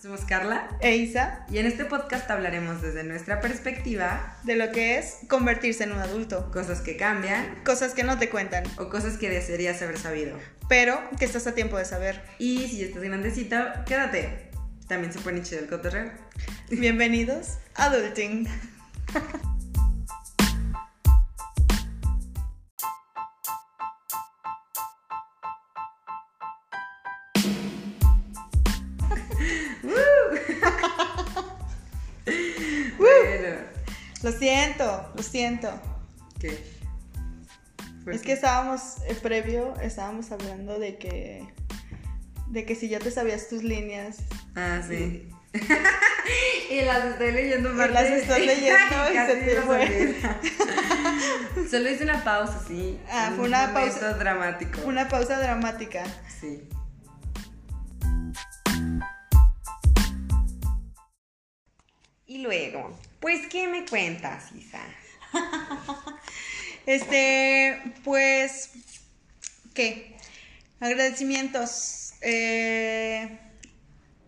somos Carla e Isa y en este podcast hablaremos desde nuestra perspectiva de lo que es convertirse en un adulto, cosas que cambian, cosas que no te cuentan o cosas que desearías haber sabido, pero que estás a tiempo de saber. Y si estás grandecito, quédate. También se pone chido el cotorreo. Bienvenidos a Adulting. siento, lo siento. ¿Qué? Es que estábamos, eh, previo, estábamos hablando de que, de que si ya te sabías tus líneas. Ah, sí. Y, las estoy leyendo Y las estoy leyendo y se te fue. Solo hice una pausa, sí. Ah, fue una pausa. dramático. Una pausa dramática. Sí. Y luego, pues, ¿qué me cuentas, Isa? este, pues, ¿qué? Agradecimientos. Eh,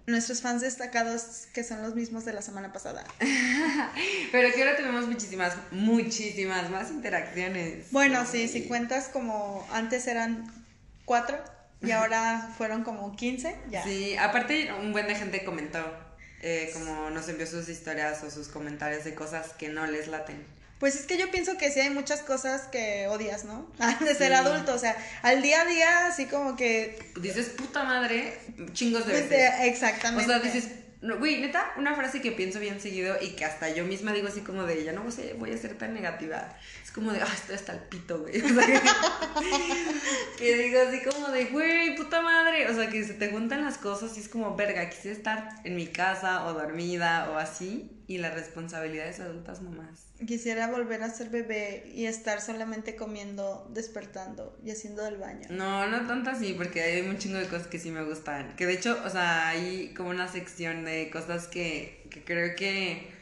nuestros fans destacados, que son los mismos de la semana pasada. Pero que ahora tenemos muchísimas, muchísimas más interacciones. Bueno, sí, si cuentas como antes eran cuatro y ahora fueron como quince, ya. Sí, aparte un buen de gente comentó eh, como nos envió sus historias o sus comentarios de cosas que no les laten. Pues es que yo pienso que sí hay muchas cosas que odias, ¿no? De ser adulto, o sea, al día a día, así como que... Dices, puta madre, chingos de veces. exactamente. O sea, dices, no, güey, neta, una frase que pienso bien seguido y que hasta yo misma digo así como de, ya no voy a ser tan negativa. Es como de, ah, estoy hasta el pito, güey. O sea, que, digo así como de, güey, puta madre. O sea, que se te juntan las cosas y es como, verga, quise estar en mi casa o dormida o así. Y las responsabilidades adultas nomás. Quisiera volver a ser bebé y estar solamente comiendo, despertando y haciendo del baño. No, no tanto así, porque hay un chingo de cosas que sí me gustan. Que de hecho, o sea, hay como una sección de cosas que, que creo que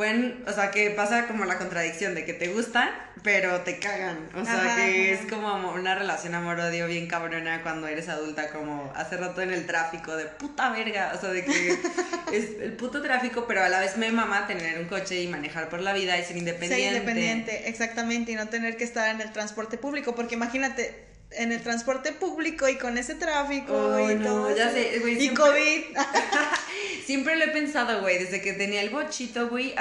pueden, o sea, que pasa como la contradicción de que te gustan, pero te cagan. O sea, que es como una relación amor-odio bien cabrona cuando eres adulta, como hace rato en el tráfico, de puta verga. O sea, de que es el puto tráfico, pero a la vez me mama tener un coche y manejar por la vida y ser independiente. Ser independiente, exactamente, y no tener que estar en el transporte público, porque imagínate, en el transporte público y con ese tráfico y todo. Ya sé, güey, y COVID. siempre lo he pensado, güey, desde que tenía el bochito, güey.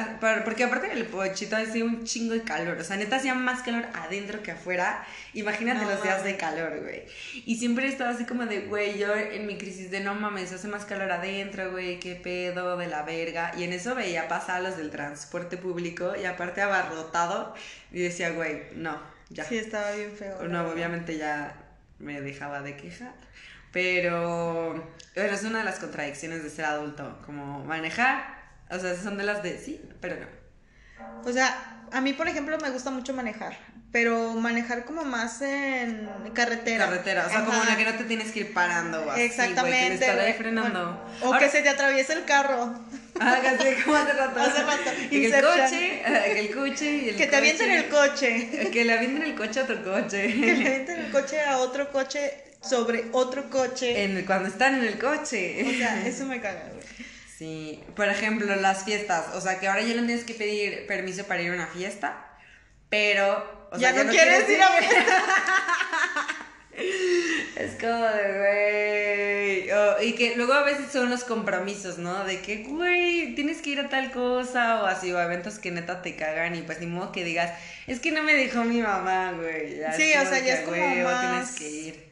Porque aparte del bochito hacía un chingo de calor. O sea, neta hacía más calor adentro que afuera. Imagínate los días de calor, güey. Y siempre he estado así como de, güey, yo en mi crisis de no mames, hace más calor adentro, güey, qué pedo de la verga. Y en eso veía pasar los del transporte público y aparte abarrotado. Y decía, güey, no ya. Sí, estaba bien feo. No, obviamente ya me dejaba de quejar. Pero, pero es una de las contradicciones de ser adulto, como manejar, o sea, son de las de sí, pero no. O sea, a mí, por ejemplo, me gusta mucho manejar pero manejar como más en carretera. Carretera, o sea, como la que no te tienes que ir parando. Así, Exactamente. ahí frenando. o que se te atraviese el carro. Casi como hace rato. Hace rato. Que el coche, que el coche y el Que te avienten el coche. Que le avienten el coche a otro coche. Que le avienten el coche a otro coche sobre otro coche. En cuando están en el coche. O sea, eso me caga, güey. Sí, por ejemplo, las fiestas, o sea, que ahora ya no tienes que pedir permiso para ir a una fiesta, pero ya, no, quieres, ir a ver. es como de, güey. y que luego a veces son los compromisos, ¿no? De que, güey, tienes que ir a tal cosa o así, o eventos que neta te cagan y pues ni modo que digas, es que no me dejó mi mamá, güey. sí, o sea, ya es como más... tienes que ir.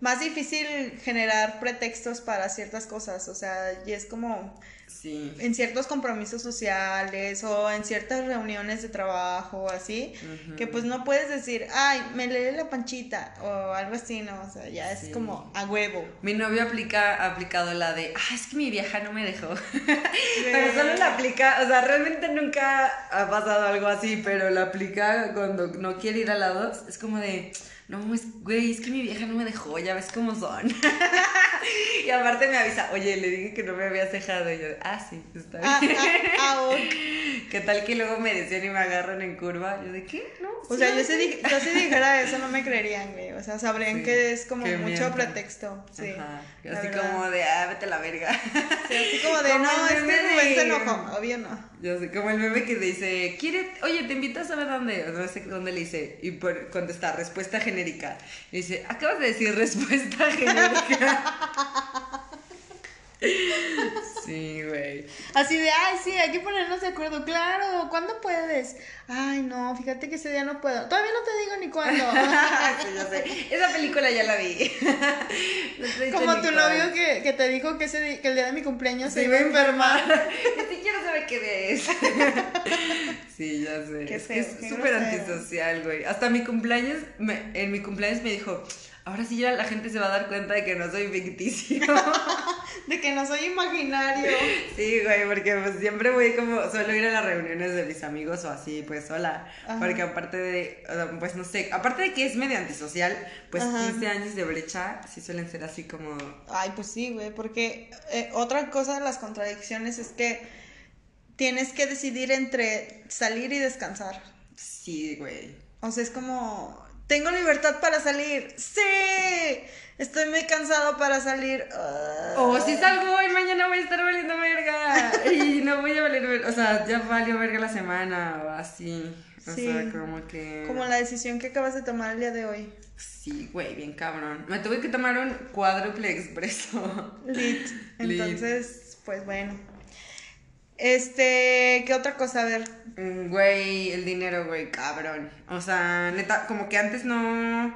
Más difícil generar pretextos para ciertas cosas, o sea, y es como en ciertos compromisos sociales o en ciertas reuniones de trabajo así, que pues no puedes decir, ay, me leí la panchita o algo así, ¿no? O sea, ya es como a huevo. Mi novio aplica, ha aplicado la de, ah, es que mi vieja no me dejó. pero solo la aplica, o sea, realmente nunca ha pasado algo así, pero la aplica cuando no quiere ir a la dos, es como de no, es, güey, es que mi vieja no me dejó, ya ves cómo son. y aparte me avisa, oye, le dije que no me habías dejado. Y yo, ah, sí, está ah, bien. Ah, ah, ¿Qué tal que luego me decían y me agarran en curva? Yo de qué, ¿no? O sea, yo si, yo si dijera eso no me creerían, güey. O sea, sabrían que es como mucho pretexto. Sí. Ajá. Así como de, ah, vete a la verga. Sí, así como de, no, es que Rubén se enojó. Obvio no. Yo sé, como el meme que dice, ¿quiere, oye, te invito a saber dónde? No sé dónde le dice. Y por, contesta, respuesta genérica. Y dice, acabas de decir respuesta genérica. Sí, güey. Así de, ay, sí, hay que ponernos de acuerdo. Claro, ¿cuándo puedes? Ay, no, fíjate que ese día no puedo. Todavía no te digo ni cuándo. sí, yo sé. Esa película ya la vi. Como tu novio que, que, te dijo que, ese, que el día de mi cumpleaños se, iba a enfermar. Ni siquiera sabe qué es. sí, ya sé. es que es súper antisocial, güey. Hasta mi cumpleaños, me, en mi cumpleaños me dijo ahora sí ya la gente se va a dar cuenta de que no soy ficticio. de que no soy imaginario. Sí, güey, porque pues siempre voy como, suelo ir a las reuniones de mis amigos o así, pues sola. Porque aparte de, pues no sé, aparte de que es medio antisocial, pues 15 años de brecha sí suelen ser así como... Ay, pues sí, güey, porque eh, otra cosa de las contradicciones es que tienes que decidir entre salir y descansar. Sí, güey. O sea, es como tengo libertad para salir. Sí. Estoy muy cansado para salir. O oh, si salgo hoy, mañana voy a estar valiendo verga. y no voy a valer verga. O sea, ya valió verga la semana o así. O sea, como que. Como la decisión que acabas de tomar el día de hoy. Sí, güey, bien cabrón. Me tuve que tomar un cuádruple expreso. Lit. Entonces, pues bueno. Este, ¿qué otra cosa? A ver. Mm, güey, el dinero, güey, cabrón. O sea, neta, como que antes no.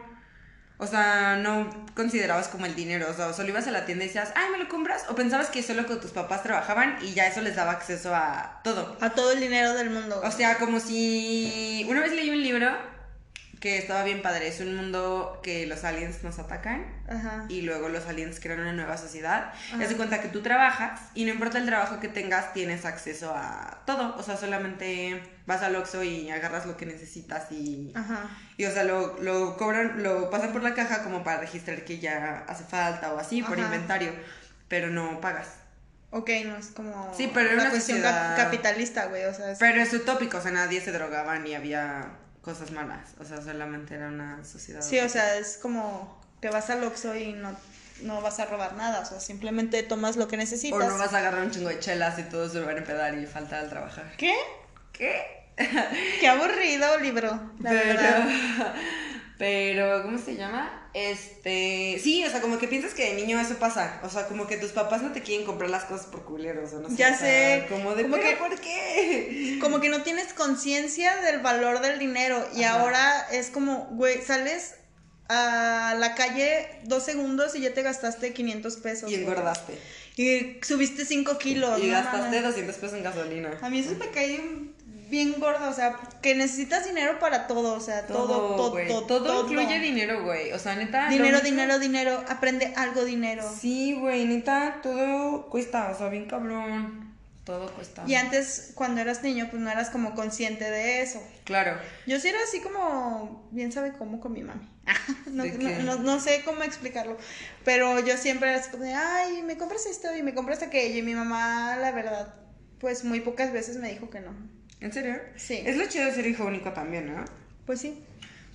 O sea, no considerabas como el dinero. O sea, solo ibas a la tienda y decías, ay, ¿me lo compras? O pensabas que solo con tus papás trabajaban y ya eso les daba acceso a todo. A todo el dinero del mundo. O sea, como si. Una vez leí un libro que estaba bien padre. Es un mundo que los aliens nos atacan y luego los aliens crean una nueva sociedad. Y hace cuenta que tú trabajas y no importa el trabajo que tengas, tienes acceso a todo. O sea, solamente vas al Oxxo y agarras lo que necesitas y, y o sea, lo, lo cobran, lo pasan por la caja como para registrar que ya hace falta o así, por inventario, pero no pagas. Ok, no es como sí, pero una, cuestión capitalista, güey, o sea, Pero es utópico, o sea, nadie se drogaba ni había cosas malas, o sea, solamente era una sociedad. Sí, o sea, es como que vas al Oxxo y no, no vas a robar nada, o sea, simplemente tomas lo que necesitas. O no vas a agarrar un chingo de chelas y todos se van a empedar y falta al trabajar. ¿Qué? ¿Qué? Qué aburrido libro, la verdad. Pero, ¿cómo se llama? Este, sí, o sea, como que piensas que de niño eso pasa, o sea, como que tus papás no te quieren comprar las cosas por culeros, o no sé. Ya sé. Como de, que, ¿por qué? Como que no tienes conciencia del valor del dinero y ahora es como, güey, sales a la calle dos segundos y ya te gastaste 500 pesos. Y engordaste. Y subiste 5 kilos. Y gastaste 200 pesos en gasolina. A mí eso me cae bien gorda, o sea, que necesitas dinero para todo, o sea, todo, todo, todo, todo, incluye dinero, güey, o sea, neta. Dinero, dinero, dinero, aprende algo dinero. Sí, güey, neta, todo cuesta, o sea, bien cabrón. Todo cuesta. Y antes, cuando eras niño, pues no eras como consciente de eso. Claro. Yo sí era así como, bien sabe cómo con mi mami. no, no, no, sé cómo explicarlo. Pero yo siempre era así como de, ay, me compras esto y me compras aquello. Y mi mamá, la verdad, pues muy pocas veces me dijo que no. ¿En serio? Sí. Es lo chido de ser hijo único también, ¿no? Pues sí.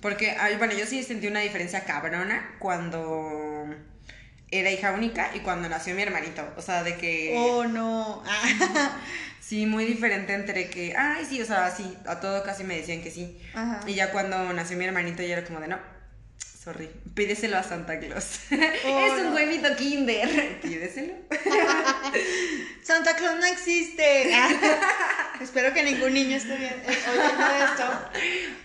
Porque, bueno, yo sí sentí una diferencia cabrona cuando era hija única y cuando nació mi hermanito. O sea, de que. Oh, no. sí, muy diferente entre que. Ay, sí, o sea, sí, a todo casi me decían que sí. Ajá. Y ya cuando nació mi hermanito, ya era como de no Sorry. Pídeselo a Santa Claus. Oh, es un huevito kinder. Pídeselo. Santa Claus no existe. Espero que ningún niño esté bien, eh, oyendo esto.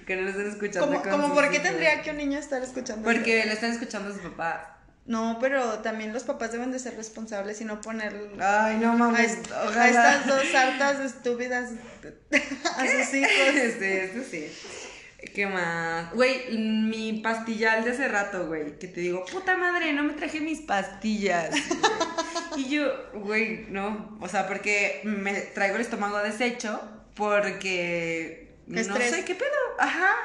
Que no lo estén escuchando. ¿Cómo, por qué tendría que un niño estar escuchando Porque lo están escuchando sus papás. No, pero también los papás deben de ser responsables y no poner Ay, no mames. A, estas dos hartas estúpidas a sus hijos. Sí, eso sí. ¿Qué más? Güey, mi pastillal de hace rato, güey. Que te digo, puta madre, no me traje mis pastillas. y yo, güey, no. O sea, porque me traigo el estómago deshecho porque no sé qué pedo. Ajá.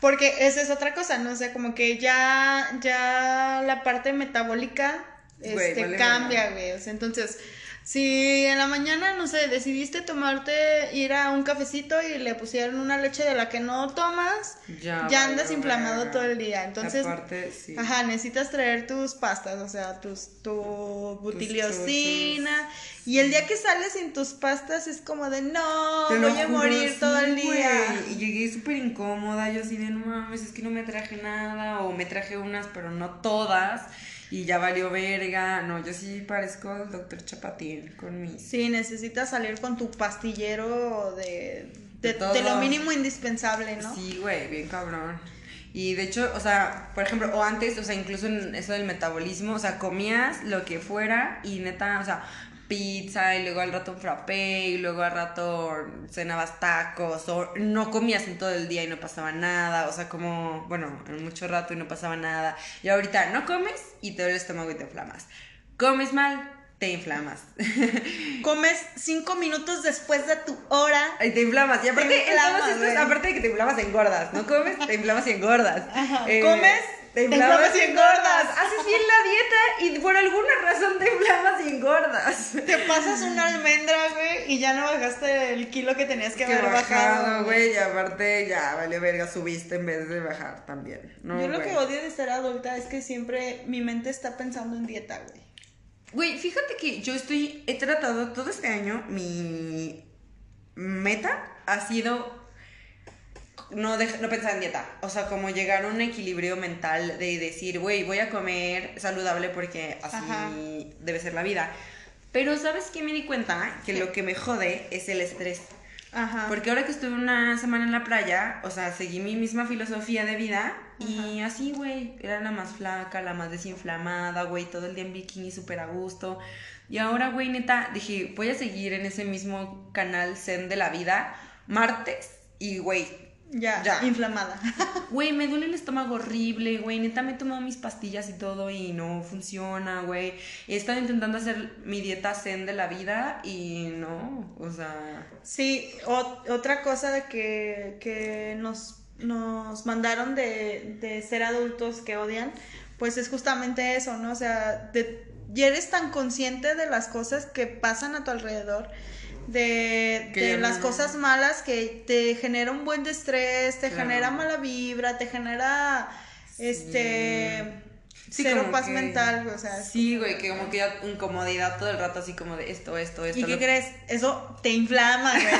Porque esa es otra cosa, ¿no? O sea, como que ya, ya la parte metabólica este, cambia, güey. O sea, entonces Si en la mañana, no sé, decidiste tomarte, ir a un cafecito y le pusieron una leche de la que no tomas, ya, andas inflamado todo el día. Entonces, ajá, necesitas traer tus pastas, o sea, tus, tu butiliosina. Y el día que sales sin tus pastas es como de, no, voy a morir todo el día. Y llegué súper incómoda, yo así de, no mames, es que no me traje nada, o me traje unas, pero no todas y ya valió verga. No, yo sí parezco el doctor Chapatín con mi. Sí, necesitas salir con tu pastillero de, de, de, lo mínimo indispensable, ¿no? Sí, güey, bien cabrón. Y de hecho, o sea, por ejemplo, o antes, o sea, incluso en eso del metabolismo, o sea, comías lo que fuera y neta, o sea, pizza y luego al rato un frappé y luego al rato cenabas tacos o no comías en todo el día y no pasaba nada, o sea, como, bueno, en mucho rato y no pasaba nada. Y ahorita no comes y te duele el estómago y te inflamas. Comes mal, te inflamas. Comes cinco minutos después de tu hora. Y te inflamas. Y aparte, aparte de que te inflamas, engordas. No comes, te inflamas y engordas. Eh, Comes te inflamas, y engordas. Haces bien la dieta y por alguna razón te inflamas y engordas. Te pasas una almendra, güey, y ya no bajaste el kilo que tenías que, haber bajado. güey, y aparte ya, vale verga, subiste en vez de bajar también. Yo lo que odio de ser adulta es que siempre mi mente está pensando en dieta, güey. Güey, fíjate que yo estoy, he tratado todo este año, mi meta ha sido no, no pensar en dieta. O sea, como llegar a un equilibrio mental de decir, güey, voy a comer saludable porque así debe ser la vida. Pero ¿sabes qué me di cuenta? Que lo que me jode es el estrés. Ajá. Porque ahora que estuve una semana en la playa, o sea, seguí mi misma filosofía de vida y así, güey, era la más flaca, la más desinflamada, güey, todo el día en bikini súper a gusto. Y ahora, güey, neta, dije, voy a seguir en ese mismo canal Zen de la vida martes y, güey, ya, ya. inflamada. Güey, me duele el estómago horrible, güey. Neta me he tomado mis pastillas y todo y no funciona, güey. He estado intentando hacer mi dieta zen de la vida y no, o sea... Sí, otra cosa que, que nos, nos mandaron de, de ser adultos que odian, pues es justamente eso, ¿no? O sea, de, y eres tan consciente de las cosas que pasan a tu alrededor de, las cosas malas que te genera un buen estrés, te genera mala vibra, te genera este cero paz mental, o sea. Sí, güey, que como que ya incomodidad todo el rato así como de esto, esto, esto. ¿Y qué crees? Eso te inflama, güey.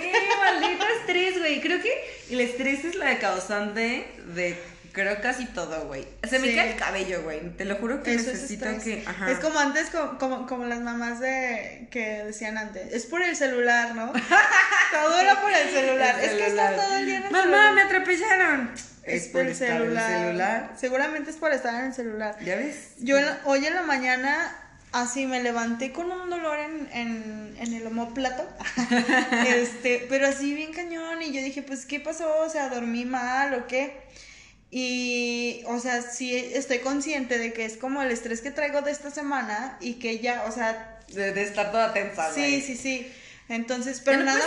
sí, maldito estrés, güey. Creo que el estrés es la causante de Creo casi todo, güey. Se me cae el cabello, güey. Te lo juro que necesito que. Es como antes, como, como, las mamás de que decían antes. Es por el celular, ¿no? todo era por el celular. Es que estás todo el día en el Mamá, me atropellaron. Es, por, el, celular. Seguramente es por estar en el celular. ¿Ya ves? Yo hoy en la mañana así me levanté con un dolor en, en, en el homóplato. este, pero así bien cañón. Y yo dije, pues, ¿qué pasó? O sea, dormí mal o qué. Y, o sea, sí estoy consciente de que es como el estrés que traigo de esta semana y que ya, o sea... De, estar toda tensa, Sí, sí, sí. Entonces, pero nada,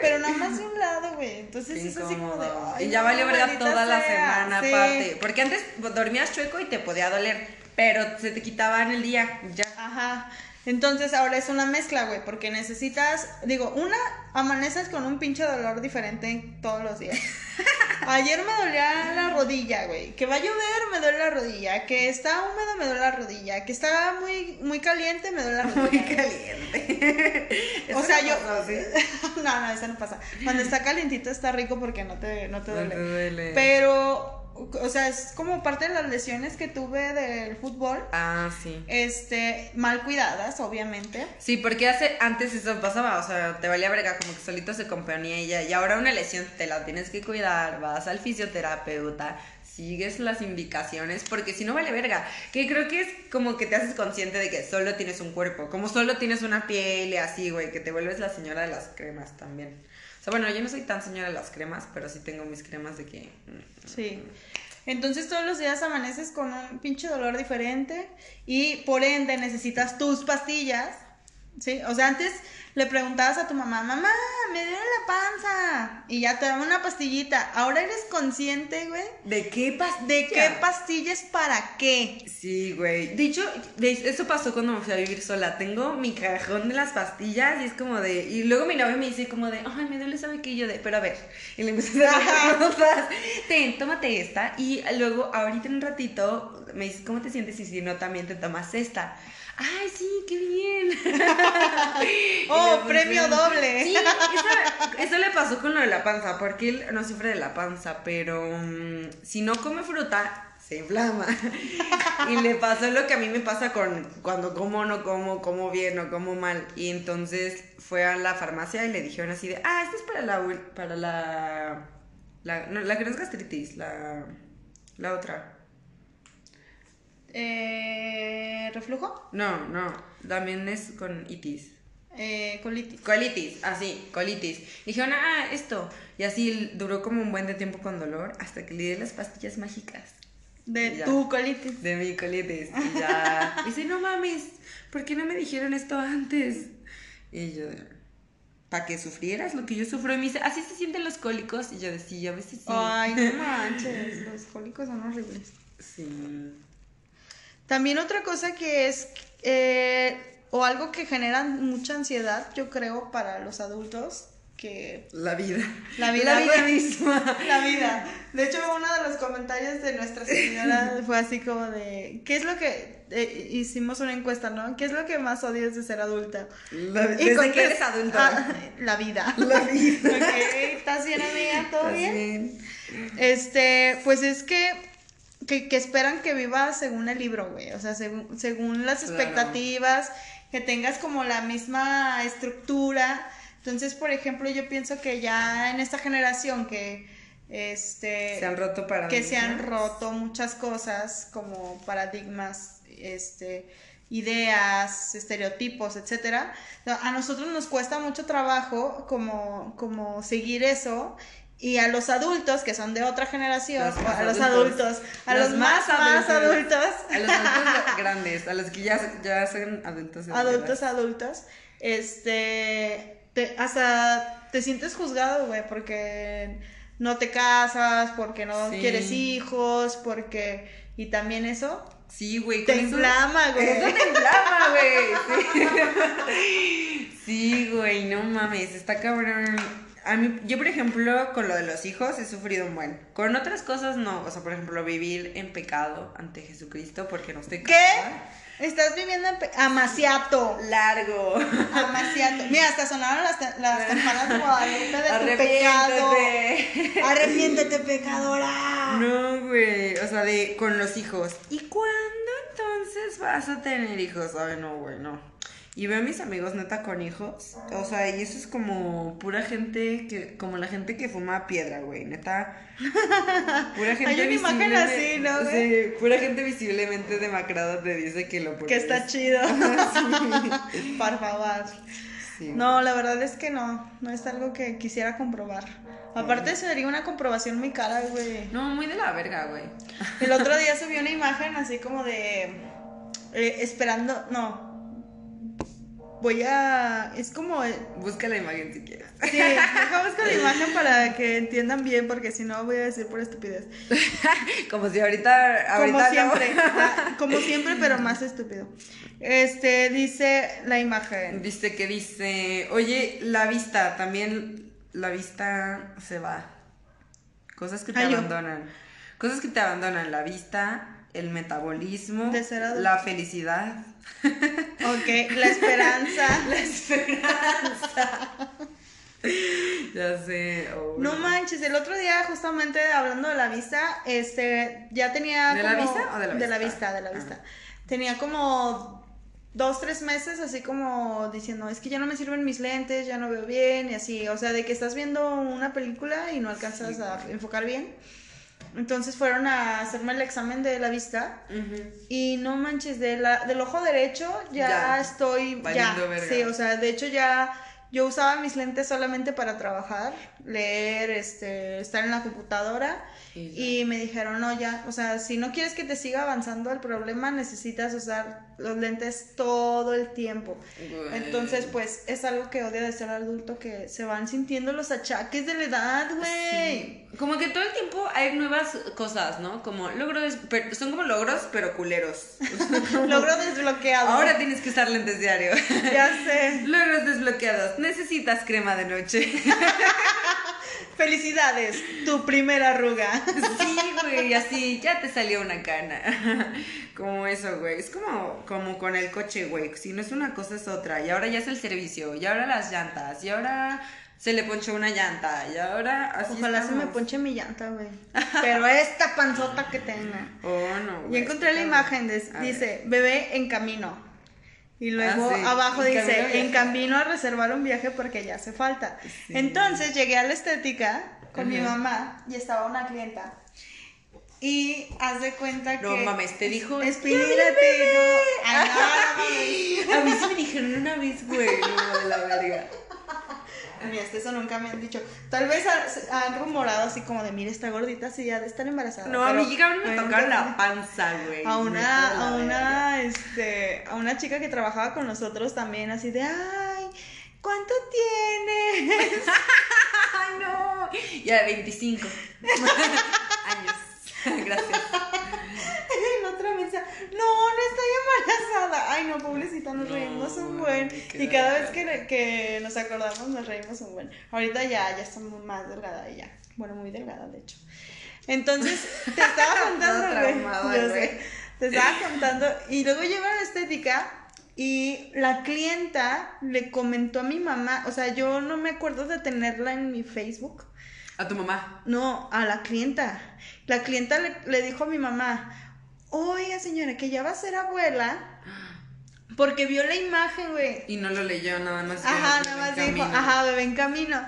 pero nada más de un lado, güey. Entonces es así como de. y ya valió verga toda la semana, aparte. Porque antes dormías chueco y te podía doler, pero se te quitaba en el día, ya. Ajá. Entonces ahora es una mezcla, güey, porque necesitas, digo, una, amaneces con un pinche dolor diferente todos los días. Ayer me dolía la rodilla, güey. Que va a llover, me duele la rodilla. Que está húmedo, me duele la rodilla. Que está muy, muy caliente, me duele la rodilla. Muy caliente. o sea, yo. no, no, eso no pasa. Cuando está calientito está rico porque no te, no te duele. No te duele. Pero o sea, es como parte de las lesiones que tuve del fútbol. Ah, sí. Este, mal cuidadas, obviamente. Sí, porque hace, antes eso pasaba, o sea, te valía verga, como que solito se componía y ya. Y ahora una lesión te la tienes que cuidar, vas al fisioterapeuta, sigues las indicaciones, porque si no vale verga. Que creo que es como que te haces consciente de que solo tienes un cuerpo, como solo tienes una piel y así, güey, que te vuelves la señora de las cremas también. O sea, bueno, yo no soy tan señora de las cremas, pero sí tengo mis cremas de que... Mm, sí. Entonces todos los días amaneces con un pinche dolor diferente y por ende necesitas tus pastillas Sí, o sea, antes le preguntabas a tu mamá, mamá, me duele la panza. Y ya te daba una pastillita. Ahora eres consciente, güey. ¿De qué pastilla? ¿De qué pastillas para qué? Sí, güey. De hecho, eso pasó cuando me fui a vivir sola. Tengo mi cajón de las pastillas y es como de. Y luego mi novio me dice como de, ay, me duele, ¿sabe qué? Y yo de, pero a ver. Y le empecé a dar Ten, tómate esta. Y luego, ahorita en un ratito, me dices, ¿cómo te sientes? Y si no, también te tomas esta ay, sí, qué bien. oh, premio doble. Sí, eso, le pasó con lo de la panza, porque él no sufre de la panza, pero mm, si no come fruta, se inflama. y le pasó lo que a mí me pasa con cuando como, no como, como bien o como mal. Y entonces fue a la farmacia y le dijeron así de, ah, esto es para la, para la, la, no, la que no es gastritis, la, la otra. Eh, ¿Reflujo? No, no, también es con itis. Eh, colitis. Colitis, así, colitis. Dijeron, ah, esto. Y así duró como un buen de tiempo con dolor hasta que le di las pastillas mágicas. De tu colitis. De mi colitis. Y ya. dice, no mames, ¿por qué no me dijeron esto antes? Y yo, para que sufrieras lo que yo sufro. Y me dice, así se sienten los cólicos. Y yo decía, a veces sí. Ay, no manches, los cólicos son horribles. Sí. También otra cosa que es, eh, o algo que genera mucha ansiedad, yo creo, para los adultos, que... La vida. La vida, la misma. La vida. De hecho, uno de los comentarios de nuestra señora fue así como de, ¿qué es lo que... Eh, hicimos una encuesta, ¿no? ¿Qué es lo que más odias de ser adulta? La, ¿Desde que eres adulta? Ah, la vida. La vida. ok, ¿estás bien, amiga? ¿Todo bien? Este, pues es que que, esperan que vivas según el libro, güey. O sea, según, según las expectativas, que tengas como la misma estructura. Entonces, por ejemplo, yo pienso que ya en esta generación que este se han roto paradigmas. que se han roto muchas cosas como paradigmas, este ideas, estereotipos, etcétera. A nosotros nos cuesta mucho trabajo como, como seguir eso y a los adultos que son de otra generación, a los adultos, a los, más, más adultos, a los adultos grandes, a los que ya, ya son adultos. Adultos, adultos, este, te, hasta te sientes juzgado, güey, porque no te casas, porque no quieres hijos, porque, y también eso. Sí, güey. Te inflama, güey. Eso te inflama, güey. Sí. sí, güey, no mames, está cabrón a mí, yo, por ejemplo, con lo de los hijos he sufrido un buen. Con otras cosas no. O sea, por ejemplo, vivir en pecado ante Jesucristo porque no estoy casada. ¿Qué? Estás viviendo en pecado. Amaciato. Largo. Amaciato. Mira, hasta sonaron las, las campanas de Guadalupe de tu pecado. Arrepiéntete, pecadora. No, güey. O sea, de con los hijos. ¿Y cuándo entonces vas a tener hijos? Ay, no, güey, no. Y veo a mis amigos neta con hijos. O sea, y eso es como pura gente que, como la gente que fuma piedra, güey. Neta. Pura gente Hay una imagen así, ¿no? Sí, pura gente visiblemente demacrada te dice que lo Que está chido. Por favor. no, la verdad es que no. No es algo que quisiera comprobar. Aparte sería una comprobación muy cara, güey. No, muy de la verga, güey. El otro día subí una imagen así como de eh, esperando, no, voy a. Es como. Busca la imagen si quieres. Sí, busca la imagen para que entiendan bien, porque si no voy a decir por estupidez. como si ahorita. como siempre. como siempre, pero más estúpido. Este, dice la imagen. Dice que dice. Oye, la vista, también la vista se va. Cosas que te abandonan. Cosas que te abandonan. La vista, el metabolismo, la felicidad. Ok, la esperanza. la esperanza. ya sé. Oh, no manches, el otro día justamente hablando de la vista, este, ya tenía... ¿De la vista o de la vista? De la vista, de la vista. Tenía como dos, tres meses así como diciendo, es que ya no me sirven mis lentes, ya no veo bien y así, o sea, de que estás viendo una película y no alcanzas a enfocar bien. Entonces fueron a hacerme el examen de la vista y no manches, de la, del ojo derecho ya, estoy, ya, sí, o sea, de hecho ya yo usaba mis lentes solamente para trabajar, leer, este, estar en la computadora y me dijeron, no, ya, o sea, si no quieres que te siga avanzando el problema, necesitas usar los lentes todo el tiempo. Entonces, pues, es algo que odio de ser adulto, que se van sintiendo los achaques de la edad, güey. Como que todo el tiempo hay nuevas cosas, ¿no? Como logros, son como logros, pero culeros. Logro desbloqueado. Ahora tienes que usar lentes diario. Ya sé. Logros desbloqueados. Necesitas crema de noche. Felicidades, tu primera arruga. Sí, güey, así, ya te salió una cana. Como eso, güey. Es como, como con el coche, güey. Si no es una cosa, es otra. Y ahora ya es el servicio. Y ahora las llantas. Y ahora se le ponchó una llanta. Y ahora así Ojalá se me ponche mi llanta, güey. Pero esta panzota que tenga. Oh, no. Y encontré la imagen. dice, bebé en camino. Y luego ah, abajo dice, en camino a reservar un viaje porque ya hace falta. Entonces llegué a la estética con mi mamá y estaba una clienta. Y haz de cuenta que. No mames, te dijo. Espírate, no. Ay, A mí sí me dijeron una vez, güey. No, de la verga. Mira, hasta eso nunca me han dicho. Tal vez han rumorado así como de, mira, está gordita, sí, ya de estar embarazada. No, a mí me tocaron la panza, güey. A una, a una, este, a una chica que trabajaba con nosotros también, así de, ay, ¿cuánto tienes? ay, no. Ya, 25 años. Gracias. la otra mensa, no, no estoy embarazada. Ay, no, pobrecita, nos reímos un buen. Y cada vez que, que, nos acordamos, nos reímos un buen. Ahorita ya, ya está más delgada ella. Bueno, muy delgada, de hecho. Entonces, te estaba contando, Yo sé, te estaba contando. Y luego lleva la estética. Y la clienta le comentó a mi mamá, o sea, yo no me acuerdo de tenerla en mi Facebook. ¿A tu mamá? No, a la clienta. La clienta le, dijo a mi mamá, oiga señora, que ya va a ser abuela. Porque vio la imagen, güey. Y no lo leyó, nada más. Ajá, nada más dijo, ajá, bebé en camino.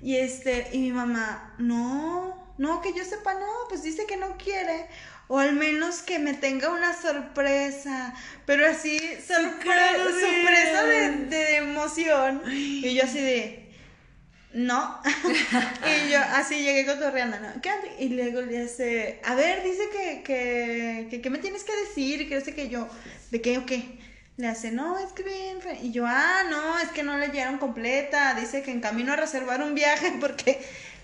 Y este, y mi mamá, no, no, que yo sepa, no, pues dice que no quiere. O al menos que me tenga una sorpresa. Pero así, sorpresa de, de emoción. Y yo así de, no. y yo así llegué cotorreando, ¿no? ¿Qué y luego le dice, a ver, dice que, que, que, me tienes que decir, que sé que yo, ¿de qué o qué? Le hace, no, es que bien, y yo, ah, no, es que no leyeron completa, dice que en camino a reservar un viaje porque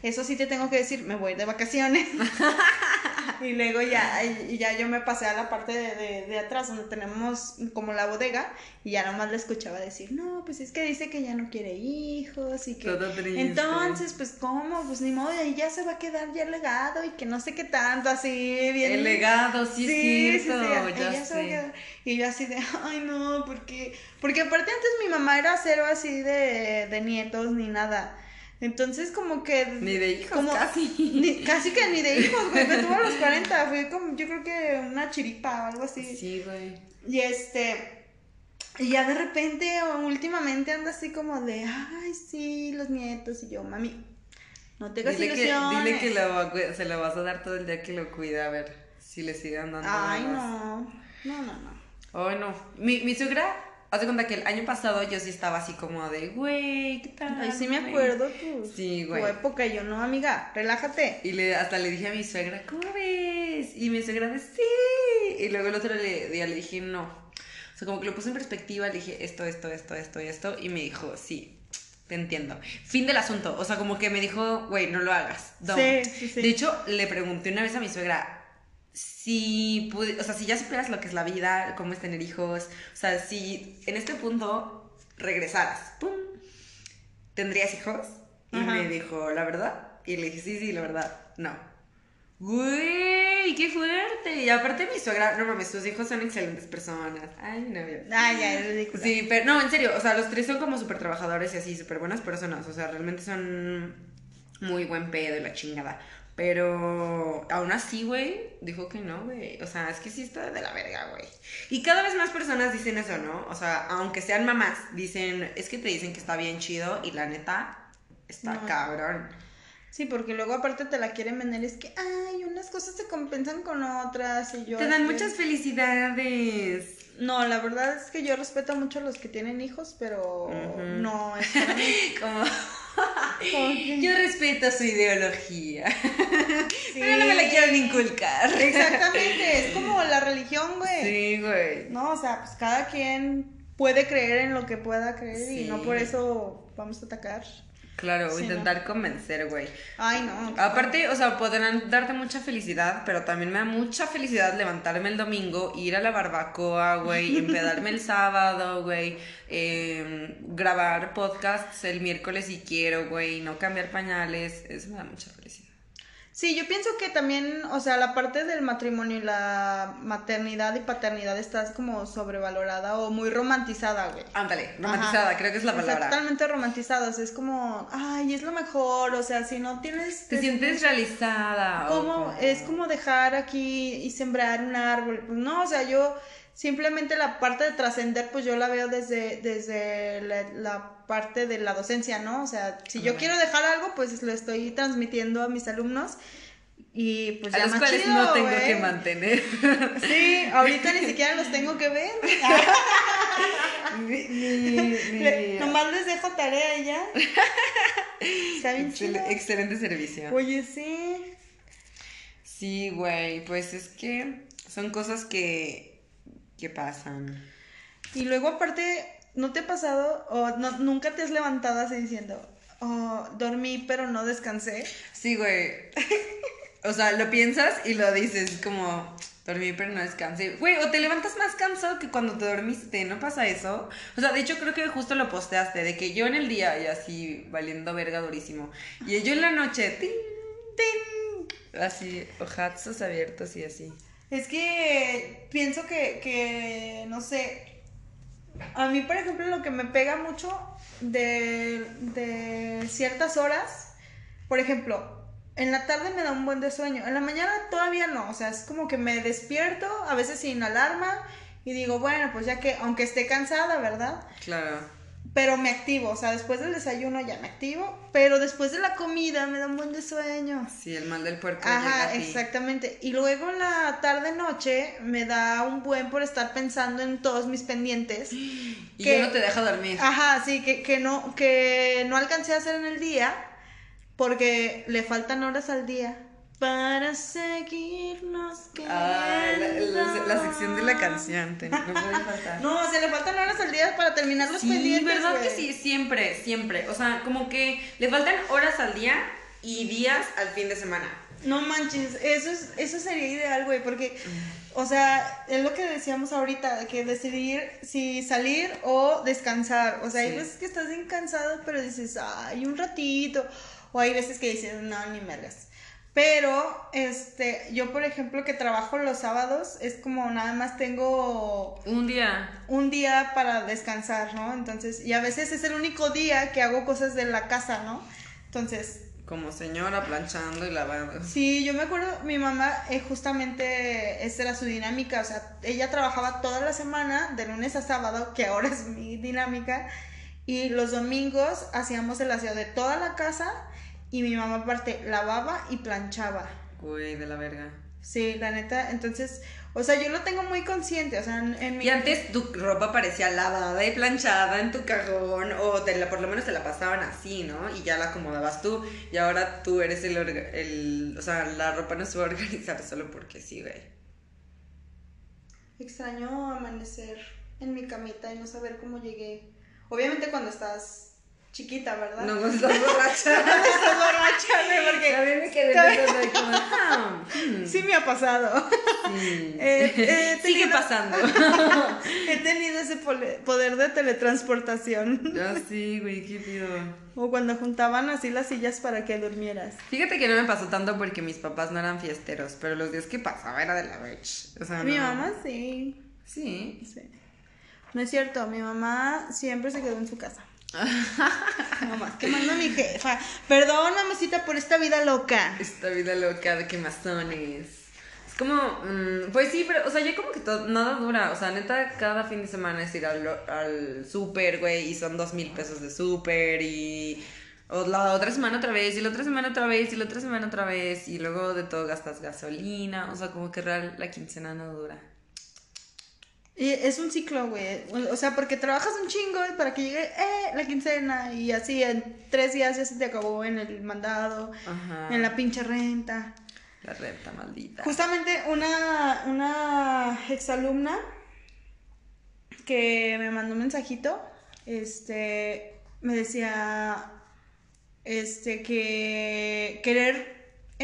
eso sí te tengo que decir, me voy de vacaciones. y luego ya, ya yo me pasé a la parte de, de, atrás donde tenemos como la bodega y ya nomás le escuchaba decir, no, pues es que dice que ya no quiere hijos y que... Entonces, pues cómo, pues ni modo, y ahí ya se va a quedar ya el legado y que no sé qué tanto, así bien... El legado, sí, sí, sí, ya sé. Y yo así de, ay no, porque... Porque aparte antes mi mamá era cero así de, de nietos ni nada. Entonces, como que. Ni de hijos, casi. casi que ni de hijos, güey. Me tuvo a los 40. Fue como, yo creo que una chiripa o algo así. Sí, güey. Y este. Y ya de repente, últimamente anda así como de, ay, sí, los nietos. Y yo, mami, no tengas dile ilusiones. Que, dile que se lo vas a dar todo el día que lo cuida, a ver si le siguen dando. Ay, no. No, no, no. Ay, no. Mi, mi suegra Haz de cuenta que el año pasado yo sí estaba así como de, güey, ¿qué tal? Ay, sí me acuerdo tu, sí, güey. tu época. Yo, no, amiga, relájate. Y le, hasta le dije a mi suegra, ¿cómo ves? Y mi suegra dice, sí. Y luego el otro día le dije, no. O sea, como que lo puse en perspectiva, le dije, esto, esto, esto, esto y esto. Y me dijo, sí, te entiendo. Fin del asunto. O sea, como que me dijo, güey, no lo hagas. Sí, sí, sí. De hecho, le pregunté una vez a mi suegra, si, o sea, si ya supieras lo que es la vida, cómo es tener hijos, o sea, si en este punto regresaras, ¡pum! ¿Tendrías hijos? Y me dijo, ¿la verdad? Y le dije, sí, sí, la verdad, no. ¡Güey! ¡Qué fuerte! Y aparte mi suegra, no mames, sus hijos son excelentes personas. Ay, no, Ay, ya, es ridículo. Sí, pero no, en serio, o sea, los tres son como súper trabajadores y así, súper buenas personas. O sea, realmente son muy buen pedo y la chingada. Pero aún así, güey, dijo que no, güey. O sea, es que sí está de la verga, güey. Y cada vez más personas dicen eso, ¿no? O sea, aunque sean mamás, dicen, es que te dicen que está bien chido y la neta está cabrón. Sí, porque luego aparte te la quieren vender, es que, ay, unas cosas se compensan con otras y yo... Te dan muchas felicidades. No, la verdad es que yo respeto mucho a los que tienen hijos, pero no es. Como... Yo respeto su ideología. Pero no me la quiero inculcar. Exactamente, es como la religión, güey. Sí, güey. No, o sea, pues cada quien puede creer en lo que pueda creer y no por eso vamos a atacar. Claro, intentar convencer, güey. Ay, no. Aparte, o sea, podrán darte mucha felicidad, pero también me da mucha felicidad levantarme el domingo, ir a la barbacoa, güey, empedarme el sábado, güey, em, grabar podcasts el miércoles si quiero, güey, no cambiar pañales. Eso me da mucha felicidad. Sí, yo pienso que también, o sea, la parte del matrimonio y la maternidad y paternidad está como sobrevalorada o muy romantizada, güey. Ándale, romantizada, creo que es la palabra. totalmente romantizada, o sea, es como, ay, es lo mejor, o sea, si no tienes... Te, sientes realizada. Como, Es como dejar aquí y sembrar un árbol. No, o sea, yo simplemente la parte de trascender, pues yo la veo desde, desde la parte de la docencia, ¿no? O sea, si yo quiero dejar algo, pues lo estoy transmitiendo a mis alumnos y pues a ya los cuales no tengo que mantener. Sí, ahorita ni siquiera los tengo que ver. nomás les dejo tarea y ya. excelente servicio. Oye, sí. Sí, güey, pues es que son cosas que, que pasan. Y luego aparte, ¿No te ha pasado o no, nunca te has levantado así diciendo, oh, dormí pero no descansé? Sí, güey. o sea, lo piensas y lo dices como, dormí pero no descansé. Güey, o te levantas más cansado que cuando te dormiste, ¿no pasa eso? O sea, de hecho creo que justo lo posteaste, de que yo en el día y así valiendo verga durísimo. Y yo en la noche, tin, tin, así, ojazos abiertos y así. Es que pienso que, que no sé, a mí, por ejemplo, lo que me pega mucho de, de ciertas horas, por ejemplo, en la tarde me da un buen de sueño, en la mañana todavía no, o sea, es como que me despierto, a veces sin alarma, y digo, bueno, pues ya que, aunque esté cansada, ¿verdad? Claro pero me activo, o sea, después del desayuno ya me activo, pero después de la comida me da un buen de sueño. Sí, el mal del puerco. Ajá, exactamente. Y luego en la tarde noche me da un buen por estar pensando en todos mis pendientes. Y que, no te deja dormir. Ajá, sí, que, que no, que no alcancé a hacer en el día porque le faltan horas al día para seguirnos Ah, la, sección de la canción, no puede faltar. no, se le faltan horas al día para terminar los pendientes. verdad que sí, siempre, siempre. O sea, como que le faltan horas al día y días al fin de semana. No manches, eso es, eso sería ideal, güey, porque, o sea, es lo que decíamos ahorita, que decidir si salir o descansar. O sea, hay veces que estás bien cansado, pero dices, ay, un ratito. O hay veces que dices, no, ni mergas. Pero, este, yo por ejemplo que trabajo los sábados, es como nada más tengo... Un día. Un día para descansar, ¿no? Entonces, y a veces es el único día que hago cosas de la casa, ¿no? Entonces... Como señora planchando y lavando. Sí, yo me acuerdo, mi mamá eh, justamente, esta era su dinámica, o sea, ella trabajaba toda la semana, de lunes a sábado, que ahora es mi dinámica, y los domingos hacíamos el aseo de toda la casa y mi mamá aparte lavaba y planchaba. Güey, de la verga. Sí, la neta, entonces, o sea, yo lo tengo muy consciente, o sea, en, mi... Y antes tu ropa parecía lavada y planchada en tu cajón, o te la, por lo menos te la pasaban así, ¿no? Y ya la acomodabas tú, y ahora tú eres el, el o sea, la ropa no se va a organizar solo porque sí, güey. Extraño amanecer en mi camita y no saber cómo llegué. Obviamente cuando estás chiquita, ¿verdad? No, no estás borracha. no estás borracha. Porque... A mí me quedé pensando de como, ah, hmm. Sí me ha pasado. Sí. Eh, Sigue pasando. he tenido ese poder de teletransportación. Ya sí, güey, qué pido. O cuando juntaban así las sillas para que durmieras. Fíjate que no me pasó tanto porque mis papás no eran fiesteros, pero los días que pasaba era de la. O sea, mi mamá sí. Sí. Sí. No es cierto, mi mamá siempre se quedó en su casa. Mamá, quemando a mi jefa. Perdón, mamacita, por esta vida loca. Esta vida loca de quemazones. Es como, mm, pues sí, pero, o sea, ya como que todo, nada dura. O sea, neta, cada fin de semana es ir al, al súper, güey, y son dos mil pesos de súper y O la otra semana otra vez, y la otra semana otra vez, y la otra semana otra vez, y luego de todo gastas gasolina, o sea, como que real la quincena no dura. Y es un ciclo, güey. O sea, porque trabajas un chingo para que llegue eh, la quincena y así en tres días ya se te acabó en el mandado, en la pinche renta. La renta maldita. Justamente una, una exalumna que me mandó un mensajito, este, me decía, este, que querer,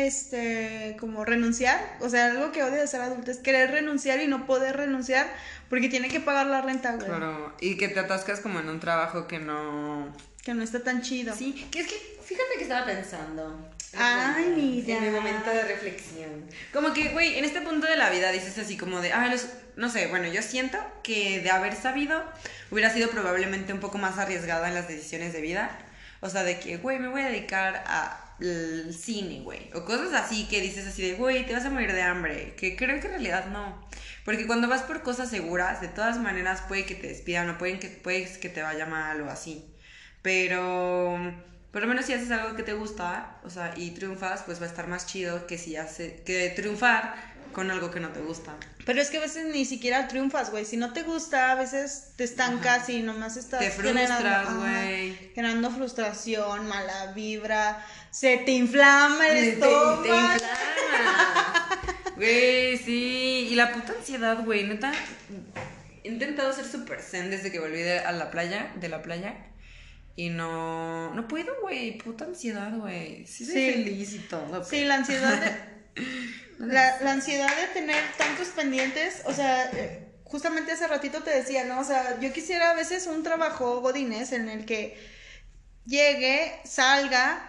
este, como renunciar, o sea, algo que odio de ser adulto es querer renunciar y no poder renunciar porque tiene que pagar la renta, güey. Claro, y que te atascas como en un trabajo que no... Que no está tan chido. Sí, que es que, fíjate que estaba pensando. Ay, mira. En mi momento de reflexión. Como que, güey, en este punto de la vida dices así como de, ah, los, no sé, bueno, yo siento que de haber sabido hubiera sido probablemente un poco más arriesgada en las decisiones de vida o sea, de que, güey, me voy a dedicar al cine, güey. O cosas así que dices así de, güey, te vas a morir de hambre. Que creo que en realidad no. Porque cuando vas por cosas seguras, de todas maneras puede que te despidan o pueden que, puede que te vaya mal o así. Pero por lo menos si haces algo que te gusta, o sea, y triunfas, pues va a estar más chido que si hace, que triunfar con algo que no te gusta. Pero es que a veces ni siquiera triunfas, güey. Si no te gusta, a veces te estancas y nomás estás te frustras, güey. Generando frustración, mala vibra, se te inflama el estómago. Te, te inflama. Güey, sí. Y la puta ansiedad, güey. Neta, he intentado ser súper zen desde que volví de, a la playa, de la playa. Y no, no puedo, güey. Puta ansiedad, güey. Sí, soy feliz y todo. Sí, la ansiedad de, la, la, ansiedad de tener tantos pendientes, o sea, eh, justamente hace ratito te decía, ¿no? O sea, yo quisiera a veces un trabajo, Godines, en el que llegue, salga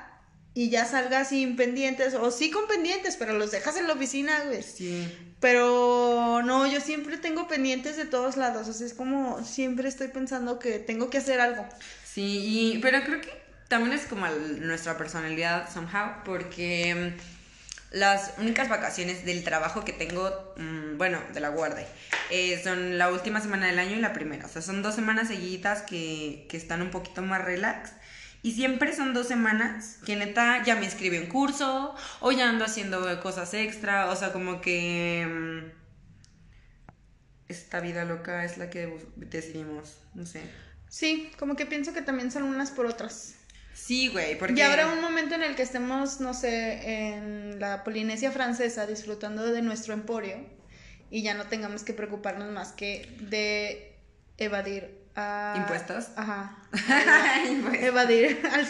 y ya salga sin pendientes, o sí con pendientes, pero los dejas en la oficina, güey. Sí. Pero no, yo siempre tengo pendientes de todos lados, o sea, es como siempre estoy pensando que tengo que hacer algo. Sí, y, pero creo que también es como nuestra personalidad somehow, porque las únicas vacaciones del trabajo que tengo, mm, bueno, de la guardia, eh, son la última semana del año y la primera. O sea, son dos semanas seguidas que, que están un poquito más relax. Y siempre son dos semanas que neta ya me inscribí en curso o ya ando haciendo cosas extra. O sea, como que... Mm, esta vida loca es la que decidimos, no sé. Sí, como que pienso que también son unas por otras. Sí, güey, porque... Ya habrá un momento en el que estemos, no sé, en la Polinesia francesa disfrutando de nuestro emporio y ya no tengamos que preocuparnos más que de evadir a... ¿Impuestos? Ajá. evadir al,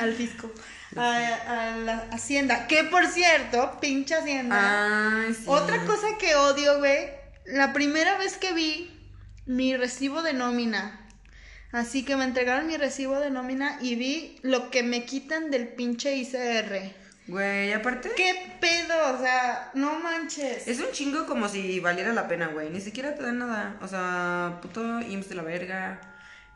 al fisco. A, la hacienda. Que por cierto, pinche hacienda. Ay, sí. Otra cosa que odio, güey. La primera vez que vi mi recibo de nómina Así que me entregaron mi recibo de nómina y vi lo que me quitan del pinche ICR. Güey, aparte. ¿Qué pedo? O sea, no manches. Es un chingo como si valiera la pena, güey. Ni siquiera te dan nada. O sea, puto IMSS de la verga.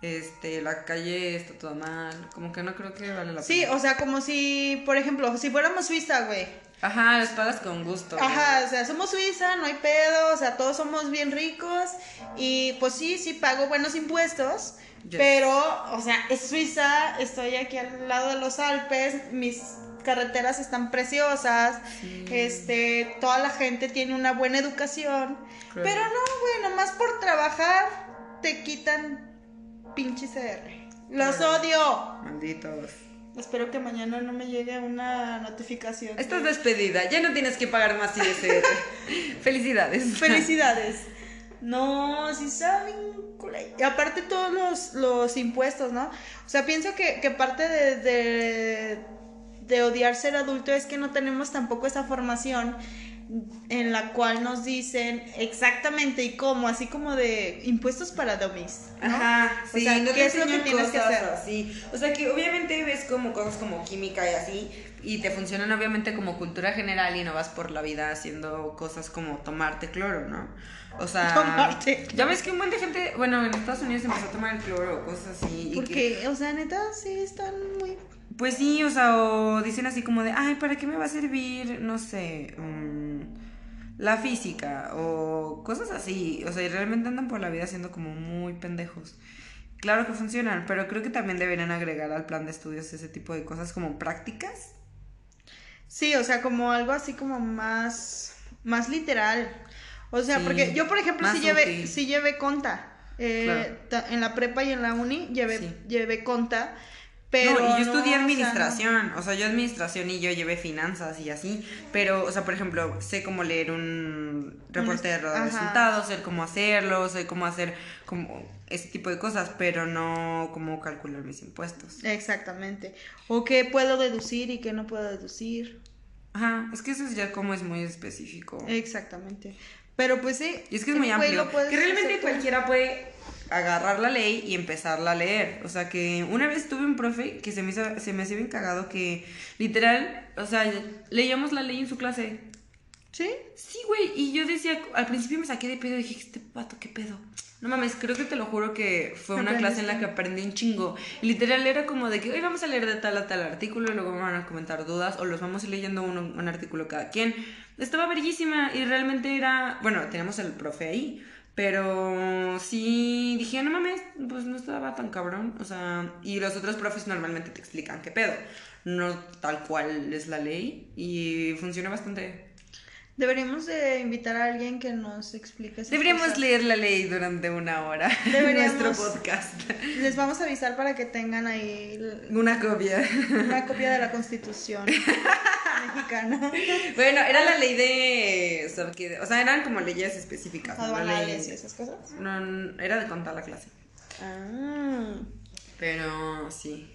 Este, la calle está toda mal. Como que no creo que vale la pena. Sí, o sea, como si, por ejemplo, si fuéramos Suiza, güey. Ajá, las pagas con gusto. Ajá, o sea, somos Suiza, no hay pedo, o sea, todos somos bien ricos. Y pues sí, sí pago buenos impuestos. Pero, o sea, es Suiza, estoy aquí al lado de los Alpes, mis carreteras están preciosas, este, toda la gente tiene una buena educación, pero no, güey, nomás por trabajar te quitan pinche CR. Los odio. Malditos. Espero que mañana no me llegue una notificación. Estás despedida, ya no tienes que pagar más ISR. Felicidades. Felicidades. No, si saben. Y aparte todos los, los, impuestos, ¿no? O sea, pienso que, que parte de, de, de, odiar ser adulto es que no tenemos tampoco esa formación en la cual nos dicen exactamente y cómo, así como de impuestos para dummies. Ajá, sí, o sea, ¿qué es lo que tienes que hacer? Así. O sea, que obviamente ves como cosas como química y así, y te funcionan obviamente como cultura general y no vas por la vida haciendo cosas como tomarte cloro, ¿no? O sea, tomarte. Ya ves que un montón de gente, bueno, en Estados Unidos empezó a tomar el cloro o cosas así. Porque, o sea, neta, sí están muy... Pues sí, o sea, o dicen así como de, ay, ¿para qué me va a servir, no sé, mm, la física o cosas así? O sea, y realmente andan por la vida siendo como muy pendejos. claro que funcionan, pero creo que también deberían agregar al plan de estudios ese tipo de cosas como prácticas. Sí, o sea, como algo así como más, más literal. O sea, porque yo, por ejemplo, sí llevé, sí llevé conta. Eh, en la prepa y en la uni llevé, llevé conta pero no, y yo estudié administración, o sea, yo administración y yo llevé finanzas y así, pero, o sea, por ejemplo, sé cómo leer un reporte de resultados, sé cómo hacerlo, sé cómo hacer como ese tipo de cosas, pero no cómo calcular mis impuestos. Exactamente. O qué puedo deducir y qué no puedo deducir. Ajá, es que eso es ya como es muy específico. Exactamente. Pero pues sí. Y es que es muy amplio. Que realmente cualquiera puede agarrar la ley y empezarla a leer. O sea que una vez tuve un profe que se me, hizo, se me hacía bien cagado que literal, o sea, leíamos la ley en su clase. ¿Sí? Sí, güey. Y yo decía, al principio me saqué de pedo y dije, este pato, qué pedo. No mames, creo que te lo juro que fue una clase en la que aprendí un chingo. Y literal era como de que hoy vamos a leer de tal a tal artículo y luego van a comentar dudas o los vamos a ir leyendo un artículo cada quien. Estaba verguísima y realmente era, bueno, teníamos el profe ahí, pero sí dije, no mames, pues no estaba tan cabrón. O sea, y los otros profes normalmente te explican qué pedo. No tal cual es la ley y funciona bastante. Deberíamos de invitar a alguien que nos explique. Deberíamos leer la ley durante una hora en nuestro podcast. Les vamos a avisar para que tengan ahí una copia. Una copia de la Constitución mexicana. Bueno, era la ley de, o sea, eran como leyes específicas. Aduanales y esas cosas. No, era de contar la clase. Ah. Pero sí.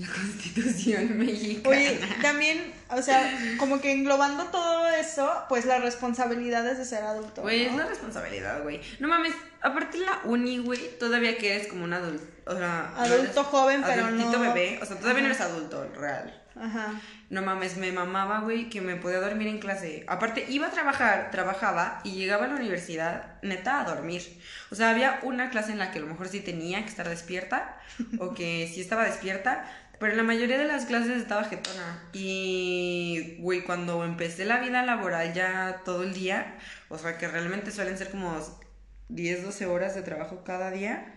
La constitución mexicana. Oye, también, o sea, como que englobando todo eso, pues las responsabilidades de ser adulto. Güey, es la responsabilidad, güey. No mames, aparte la uni, güey, todavía que eres como un adulto. O sea, adulto joven, pero adultito bebé. O sea, todavía no eres adulto, real. Ajá. No mames, me mamaba, güey, que me podía dormir en clase. Aparte, iba a trabajar, trabajaba y llegaba a la universidad, neta, a dormir. O sea, había una clase en la que a lo mejor sí tenía que estar despierta o que sí estaba despierta, pero la mayoría de las clases estaba jetona. Y, güey, cuando empecé la vida laboral ya todo el día, o sea, que realmente suelen ser como 10, 12 horas de trabajo cada día.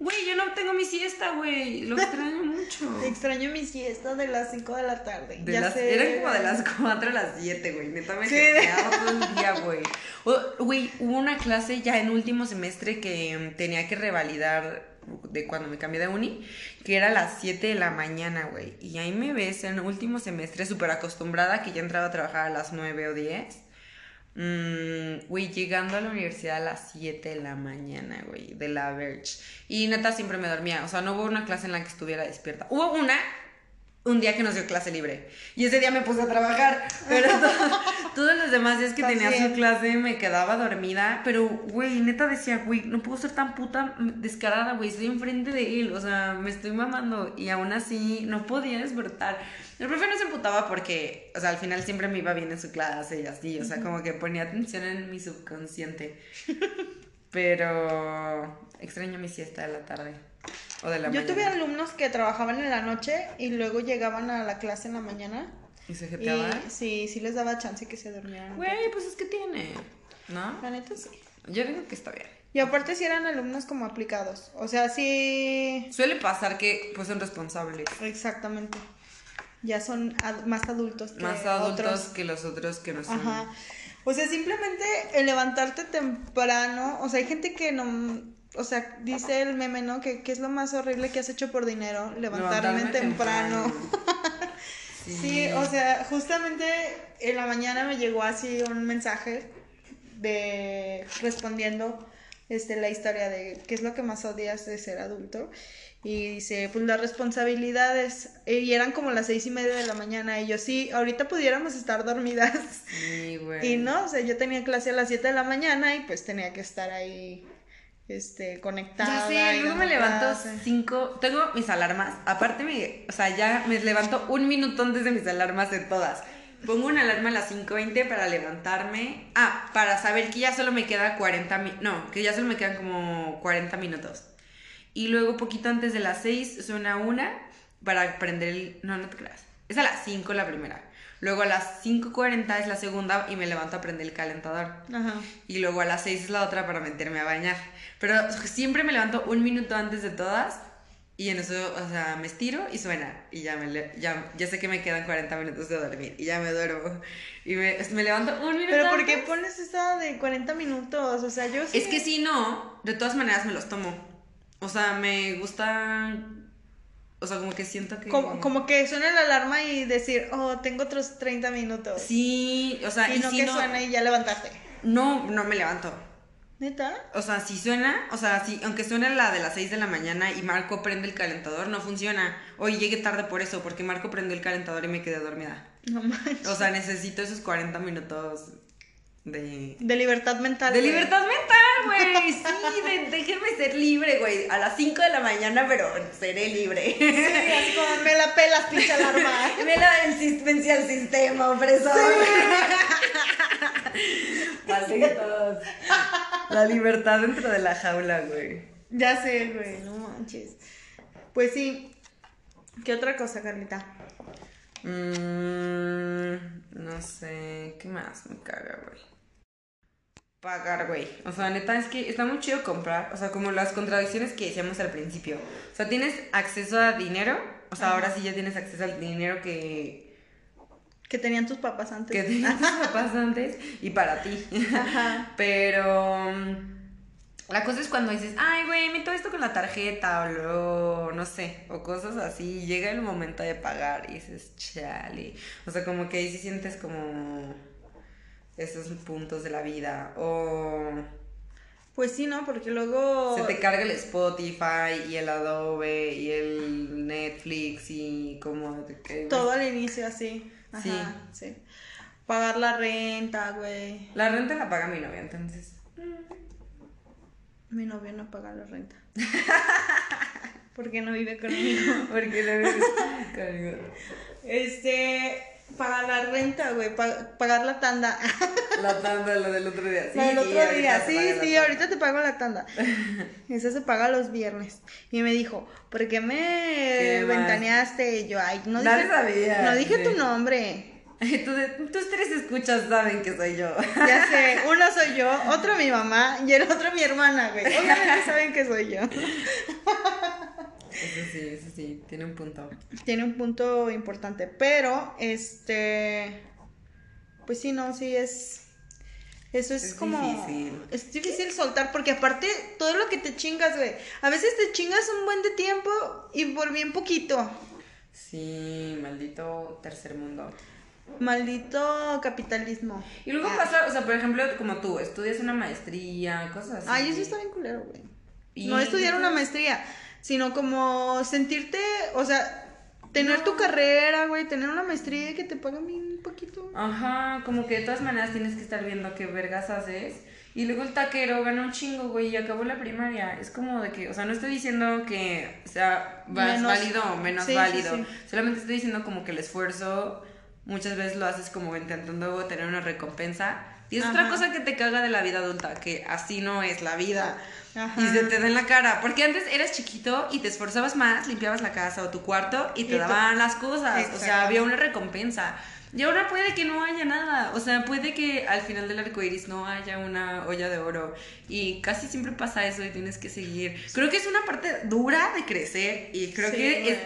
Güey, yo no tengo mi siesta, güey. Lo extraño mucho. Extraño mi siesta de las 5 de la tarde. De las, Eran como de las 4 a las 7, güey. Neta me quedaba todo el día, güey. Güey, hubo una clase ya en último semestre que tenía que revalidar de cuando me cambié de uni, que era a las 7 de la mañana, güey. Y ahí me ves en el último semestre súper acostumbrada que ya entraba a trabajar a las 9 o 10. Mm, güey, llegando a la universidad a las 7 de la mañana, güey, de la Verge. Y neta siempre me dormía. O sea, no hubo una clase en la que estuviera despierta. Hubo una un día que nos dio clase libre. Y ese día me puse a trabajar. Pero todos los demás días que tenía su clase me quedaba dormida. Pero, güey, neta decía, güey, no puedo ser tan puta descarada, güey. Estoy enfrente de él. O sea, me estoy mamando. Y aún así no podía despertar. El profe no se emputaba porque, o sea, al final siempre me iba bien en su clase y así. O sea, como que ponía atención en mi subconsciente. Pero extraño mi siesta de la tarde. Yo tuve alumnos que trabajaban en la noche y luego llegaban a la clase en la mañana. ¿Y se jeteaban? Sí, sí les daba chance que se durmieran. Güey, pues es que tiene, ¿no? La neta sí. Yo digo que está bien. Y aparte si eran alumnos como aplicados. O sea, sí... Suele pasar que pues son responsables. Exactamente. Ya son más adultos que Más adultos que los otros que no son. Ajá. O sea, simplemente el levantarte temprano. O sea, hay gente que no o sea, dice el meme, ¿no? Que, es lo más horrible que has hecho por dinero, levantarme, temprano. sí. o sea, justamente en la mañana me llegó así un mensaje de respondiendo este la historia de qué es lo que más odias de ser adulto y dice pues las responsabilidades y eran como las seis y media de la mañana y yo sí ahorita pudiéramos estar dormidas sí, güey. y no o sea yo tenía clase a las siete de la mañana y pues tenía que estar ahí este, conectada. Ya sé, luego me levanto cinco, tengo mis alarmas, aparte me, o sea, ya me levanto un minuto antes de mis alarmas de todas. Pongo una alarma a las 5.20 para levantarme. Ah, para saber que ya solo me queda 40 minutos. No, que ya solo me quedan como 40 minutos. Y luego, poquito antes de las 6, suena una para prender el. No, no te creas. Es a las 5 la primera. Luego a las 5.40 es la segunda y me levanto a prender el calentador. Ajá. Y luego a las 6 es la otra para meterme a bañar. Pero siempre me levanto un minuto antes de todas y en eso, o sea, me estiro y suena. Y ya, me ya, ya sé que me quedan 40 minutos de dormir. Y ya me duermo. Y me, me levanto un minuto. ¿Pero por qué pones esa de 40 minutos? O sea, yo Es que si no, de todas maneras me los tomo. O sea, me gusta. O sea, como que siento que. Como, que suena la alarma y decir, oh, tengo otros 30 minutos. Sí, o sea, y, no que suena y ya levantaste. No, no me levanto. ¿Neta? O sea, si suena, o sea, si, aunque suene la de las 6 de la mañana y Marco prende el calentador, no funciona. Hoy llegué tarde por eso, porque Marco prendió el calentador y me quedé dormida. No manches. O sea, necesito esos 40 minutos de... De libertad mental. De libertad mental, güey. Sí, de, déjenme ser libre, güey. A las 5 de la mañana, pero seré libre. Sí, como me la pelas, pinche alarma. me la vencí al sistema, opresor. Malditos. La libertad dentro de la jaula, güey. Ya sé, güey, no manches. Pues sí. ¿Qué otra cosa, Carlita? Mmm, no sé, ¿qué más me caga, güey? Pagar, güey. O sea, neta, es que está muy chido comprar. O sea, como las contradicciones que decíamos al principio. O sea, tienes acceso a dinero. O sea, ahora sí ya tienes acceso al dinero que que tenían tus papás antes. Que tenían tus papás antes y para ti. Ajá. Pero mm, la cosa es cuando dices, ay, güey, meto esto con la tarjeta o luego, no sé, o cosas así. Llega el momento de pagar y dices, chale. O sea, como que ahí sí sientes como esos puntos de la vida. O... Pues sí, ¿no? Porque luego... Se te carga el Spotify y el Adobe y el Netflix y como... Todo al inicio así sí. sí. Pagar la renta, güey. La renta la paga mi novia, entonces. Mi novia no paga la renta. Porque no vive conmigo. Porque no vive conmigo. Este, pagar la renta, güey, pagar la tanda. La tanda, la del otro día. Sí, la del otro día, sí, sí, ahorita te pago la tanda. Esa se paga los viernes. Y me dijo, ¿por qué me ventaneaste? yo, ay, no dije, sabía, no dije tu nombre. tus tres escuchas saben que soy yo. Ya sé, uno soy yo, otro mi mamá y el otro mi hermana, güey. Obviamente saben que soy yo. Eso sí, eso sí, tiene un punto. Tiene un punto importante, pero este, pues sí, no, sí es, eso es, como, difícil. es difícil soltar porque aparte todo lo que te chingas, güey, a veces te chingas un buen de tiempo y por bien poquito. Sí, maldito tercer mundo. Maldito capitalismo. Y luego ah. pasa, o sea, por ejemplo, como tú, estudias una maestría, cosas así. Ay, eso está bien culero, güey. No estudiar una maestría sino como sentirte, o sea, tener tu carrera, güey, tener una maestría que te paguen un poquito. Ajá, como que de todas maneras tienes que estar viendo qué vergas haces. Y luego el taquero gana un chingo, güey, y acabó la primaria. Es como de que, o sea, no estoy diciendo que sea más válido o menos válido. Solamente estoy diciendo como que el esfuerzo muchas veces lo haces como intentando tener una recompensa. Y es otra cosa que te caga de la vida adulta, que así no es la vida. Y se te da en la cara. Porque antes eras chiquito y te esforzabas más, limpiabas la casa o tu cuarto y te daban las cosas. O sea, había una recompensa. Y ahora puede que no haya nada. O sea, puede que al final del arco iris no haya una olla de oro. Y casi siempre pasa eso y tienes que seguir. Creo que es una parte dura de crecer y creo que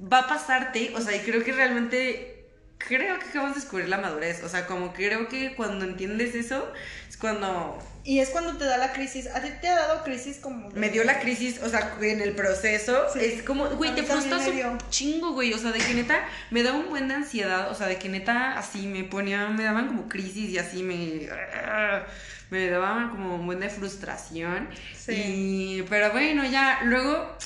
va a pasarte. O sea, y creo que realmente creo que acabamos de descubrir la madurez. O sea, como creo que cuando entiendes eso, es cuando. Y es cuando te da la crisis. ¿A ti te ha dado crisis como.? Me dio la crisis, o sea, en el proceso. Es como, güey, te frustras un chingo, güey. O sea, de que neta me daba un buen de ansiedad. O sea, de que neta así me ponía, me daban como crisis y así me. Me daban como un buen de frustración. Sí. pero bueno, ya luego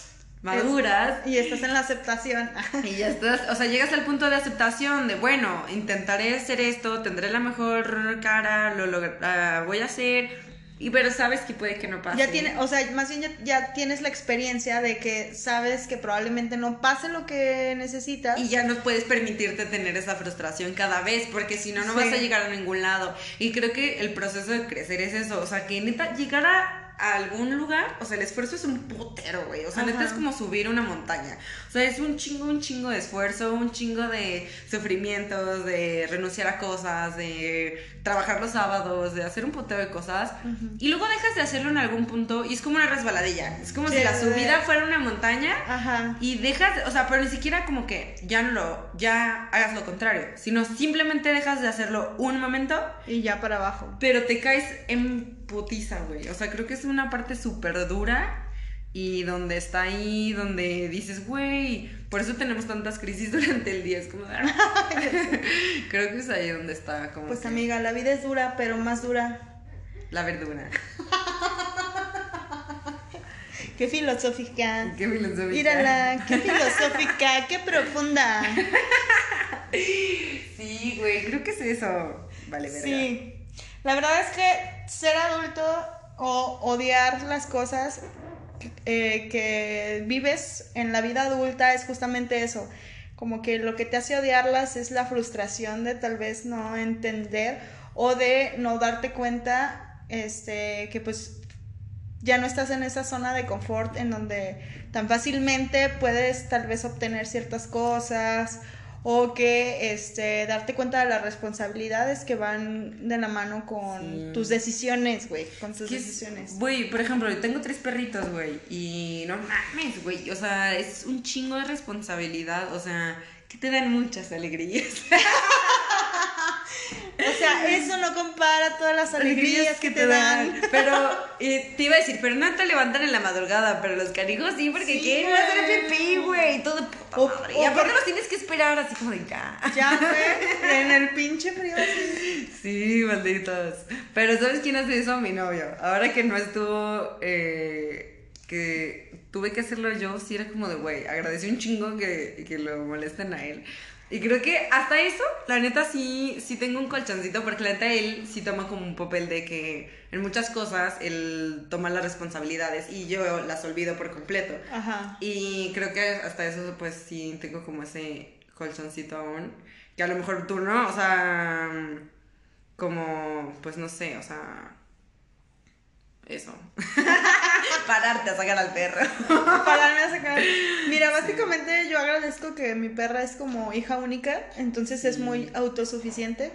maduras. y estás en la aceptación. y ya estás, o sea, llegas al punto de aceptación de, bueno, intentaré hacer esto, tendré la mejor cara, lo, lo ah, voy a hacer. Y pero sabes que puede que no pase. Ya tiene, o sea, más bien ya, tienes la experiencia de que sabes que probablemente no pase lo que necesitas. Y ya no puedes permitirte tener esa frustración cada vez, porque si no, no vas a llegar a ningún lado. Y creo que el proceso de crecer es eso, o sea, que neta llegar a a algún lugar, o sea, el esfuerzo es un putero, güey. O sea, neta es como subir una montaña. O sea, es un chingo, un chingo de esfuerzo, un chingo de sufrimientos, de renunciar a cosas, de trabajar los sábados, de hacer un putero de cosas. Y luego dejas de hacerlo en algún punto y es como una resbaladilla. Es como si la subida fuera una montaña Ajá. y dejas, o sea, pero ni siquiera como que ya no lo, ya hagas lo contrario, sino simplemente dejas de hacerlo un momento. Y ya para abajo. Pero te caes en putiza, güey. O sea, creo que es una parte súper dura y donde está ahí, donde dices, güey, por eso tenemos tantas crisis durante el día. Es como, ah". creo que es ahí donde está. Como pues amiga, la vida es dura, pero más dura. La verdura. qué filosófica. Qué filosófica. Mírala, qué filosófica, qué profunda. Sí, güey, creo que es eso. Vale, verdad. Sí. La verdad es que ser adulto o odiar las cosas eh, que vives en la vida adulta es justamente eso. Como que lo que te hace odiarlas es la frustración de tal vez no entender o de no darte cuenta este, que pues ya no estás en esa zona de confort en donde tan fácilmente puedes tal vez obtener ciertas cosas o que este, darte cuenta de las responsabilidades que van de la mano con tus decisiones, güey, con tus decisiones. Güey, por ejemplo, yo tengo tres perritos, güey, y no mames, güey, o sea, es un chingo de responsabilidad, o sea, que te dan muchas alegrías. O sea, eso no compara todas las alegrías, que, te dan. Pero te iba a decir, pero no te levantan en la madrugada, pero los canijos sí, porque quieren hacer pipí, güey, todo puta Y aparte los tienes que esperar así como de ya. Ya, güey, en el pinche frío así. Sí, malditos. Pero ¿sabes quién hace eso? Mi novio. Ahora que no estuvo, eh, que tuve que hacerlo yo, sí era como de, güey, agradecí un chingo que, que lo molesten a él. Y creo que hasta eso, la neta sí, sí tengo un colchoncito, porque la neta él sí toma como un papel de que en muchas cosas él toma las responsabilidades y yo las olvido por completo. Ajá. Y creo que hasta eso pues sí tengo como ese colchoncito aún, que a lo mejor tú no, o sea, como, pues no sé, o sea, eso. Pararte a sacar al perro. Pararme a sacar. Mira, básicamente yo agradezco que mi perra es como hija única, entonces es muy autosuficiente.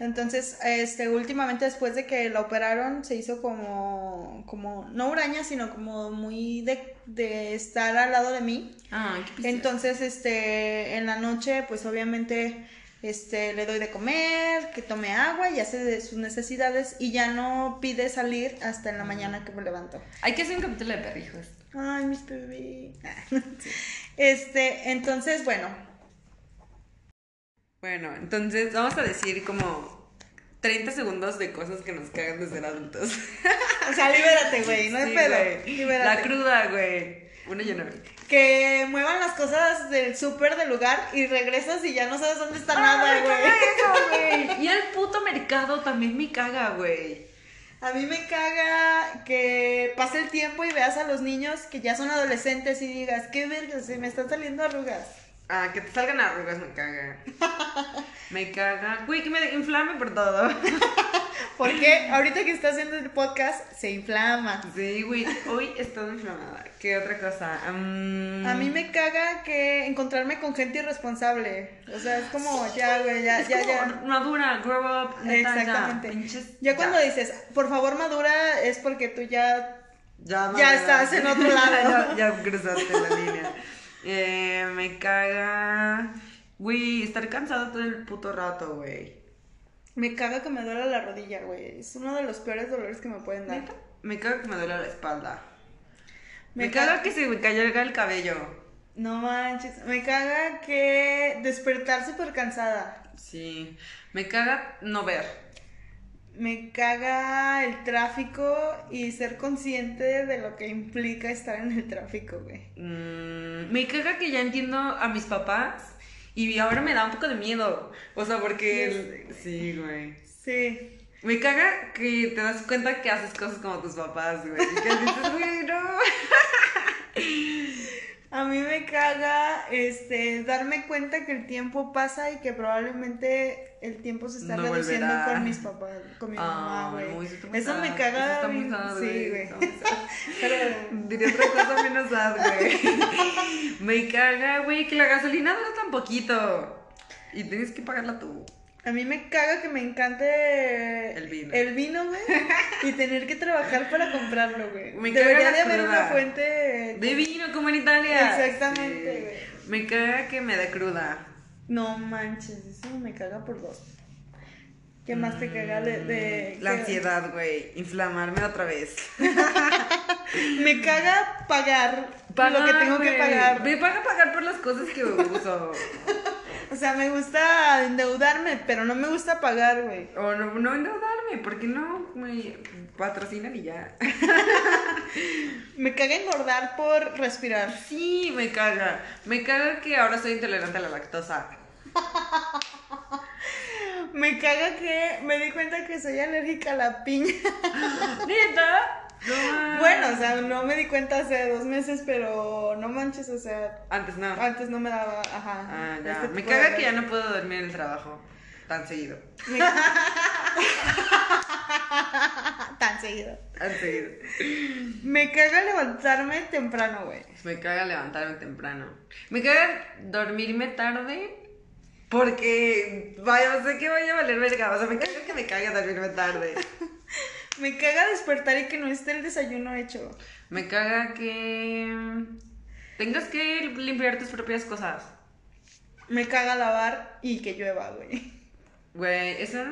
Entonces, este, últimamente después de que la operaron, se hizo como, como, no huraña, sino como muy de, de estar al lado de mí. Ah, qué Entonces, este, en la noche, pues obviamente este, le doy de comer, que tome agua y hace sus necesidades y ya no pide salir hasta en la mañana que me levanto. Hay que hacer un capítulo de perrijos. Ay, mis bebés. Este, entonces, bueno. Bueno, entonces vamos a decir como 30 segundos de cosas que nos cagan de ser adultos. O sea, libérate, güey, no hay pedo. La cruda, güey. Una llena que muevan las cosas del súper del lugar y regresas y ya no sabes dónde está nada, güey. y el puto mercado también me caga, güey. A mí me caga que pase el tiempo y veas a los niños que ya son adolescentes y digas, qué verga, se me están saliendo arrugas. Ah, que te salgan arrugas me caga. me caga. Uy, que me inflame por todo. Porque ahorita que está haciendo el podcast se inflama. Sí, güey. Hoy estoy inflamada. ¿Qué otra cosa? A mí me caga que encontrarme con gente irresponsable. O sea, es como, ya, güey, ya, ya, ya. Madura, grow up. Exactamente. Ya, cuando dices, por favor, madura, es porque tú ya. Ya, ya estás en otro lado. ya, ya cruzaste la línea. Eh, me caga. Güey, estar cansado todo el puto rato, güey. Me caga que me duela la rodilla, güey. Es uno de los peores dolores que me pueden dar. Me caga que me duela la espalda. Me, caga, que se me caiga el cabello. No manches. Me caga que despertar súper cansada. Sí. Me caga no ver me caga el tráfico y ser consciente de lo que implica estar en el tráfico, güey. Mm, me caga que ya entiendo a mis papás y ahora me da un poco de miedo. O sea, porque... Sí, güey. Sí. Me caga que te das cuenta que haces cosas como tus papás, güey. Y que dices, güey, no. A mí me caga este darme cuenta que el tiempo pasa y que probablemente el tiempo se está reduciendo con mis papás, con mi mamá, güey. Eso me caga. Eso está muy sí, güey. Pero diría otra cosa menos sad, güey. me caga, güey, que la gasolina dura tan poquito. Y tienes que pagarla tú. A mí me caga que me encante el vino. El vino, güey. y tener que trabajar para comprarlo, güey. Me Debería de haber una fuente de vino como en Italia. Exactamente, güey. Me caga que me dé cruda. No manches, eso me caga por dos. ¿Qué más te caga de...? La ansiedad, güey. Inflamarme otra vez. me caga pagar, lo que tengo que pagar. Me paga pagar por las cosas que uso. O sea, me gusta endeudarme, pero no me gusta pagar, güey. O no, no endeudarme, porque no me patrocinan y ya. me caga engordar por respirar. Sí, me caga. Me caga que ahora soy intolerante a la lactosa. me caga que me di cuenta que soy alérgica a la piña. ¿Neta? bueno, o sea, no me di cuenta hace dos meses, pero no manches, o sea. Antes no. Antes no me daba, ajá. Ah, ya. Este me caga que ya no puedo dormir en el trabajo tan seguido. tan seguido. Tan seguido. Me caga levantarme temprano, güey. Me caga levantarme temprano. Me caga dormirme tarde. Porque, vaya, sé que vaya a valer verga. O sea, me caga que me caga dormirme tarde. Me caga despertar y que no esté el desayuno hecho. Me caga que tengas que limpiar tus propias cosas. Me caga lavar y que llueva, güey. Güey, eso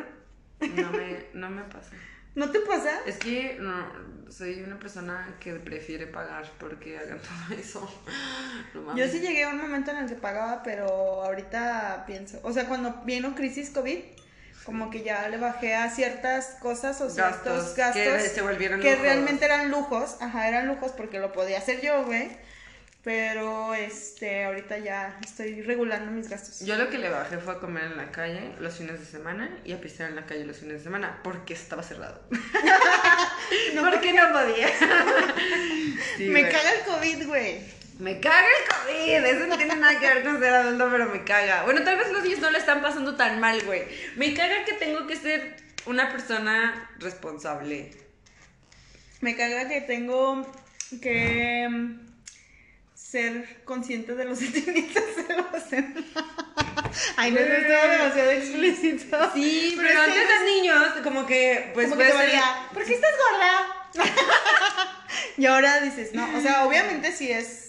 no me, no me pasa. ¿No te pasa? Es que no, soy una persona que prefiere pagar porque hagan todo eso. Yo sí llegué a un momento en el que pagaba, pero ahorita pienso. O sea, cuando vino crisis COVID como que ya le bajé a ciertas cosas o ciertos gastos, que, se volvieron que realmente eran lujos, ajá, eran lujos porque lo podía hacer yo, güey. Pero este, ahorita ya estoy regulando mis gastos. Yo lo que le bajé fue a comer en la calle los fines de semana y a pisar en la calle los fines de semana porque estaba cerrado. no, porque no podía. Me caga el COVID, güey. Me caga el COVID. Eso no tiene nada que ver con ser adulto, pero me caga. Bueno, tal vez los niños no le están pasando tan mal, güey. Me caga que tengo que ser una persona responsable. Me caga que tengo que mm, ser consciente de los sentimientos de los demás. Ay, no, es todo demasiado explícito. Sí, pero, antes de niños, como que, pues, como que ¿por qué estás gorda? y ahora dices, no, o sea, obviamente si es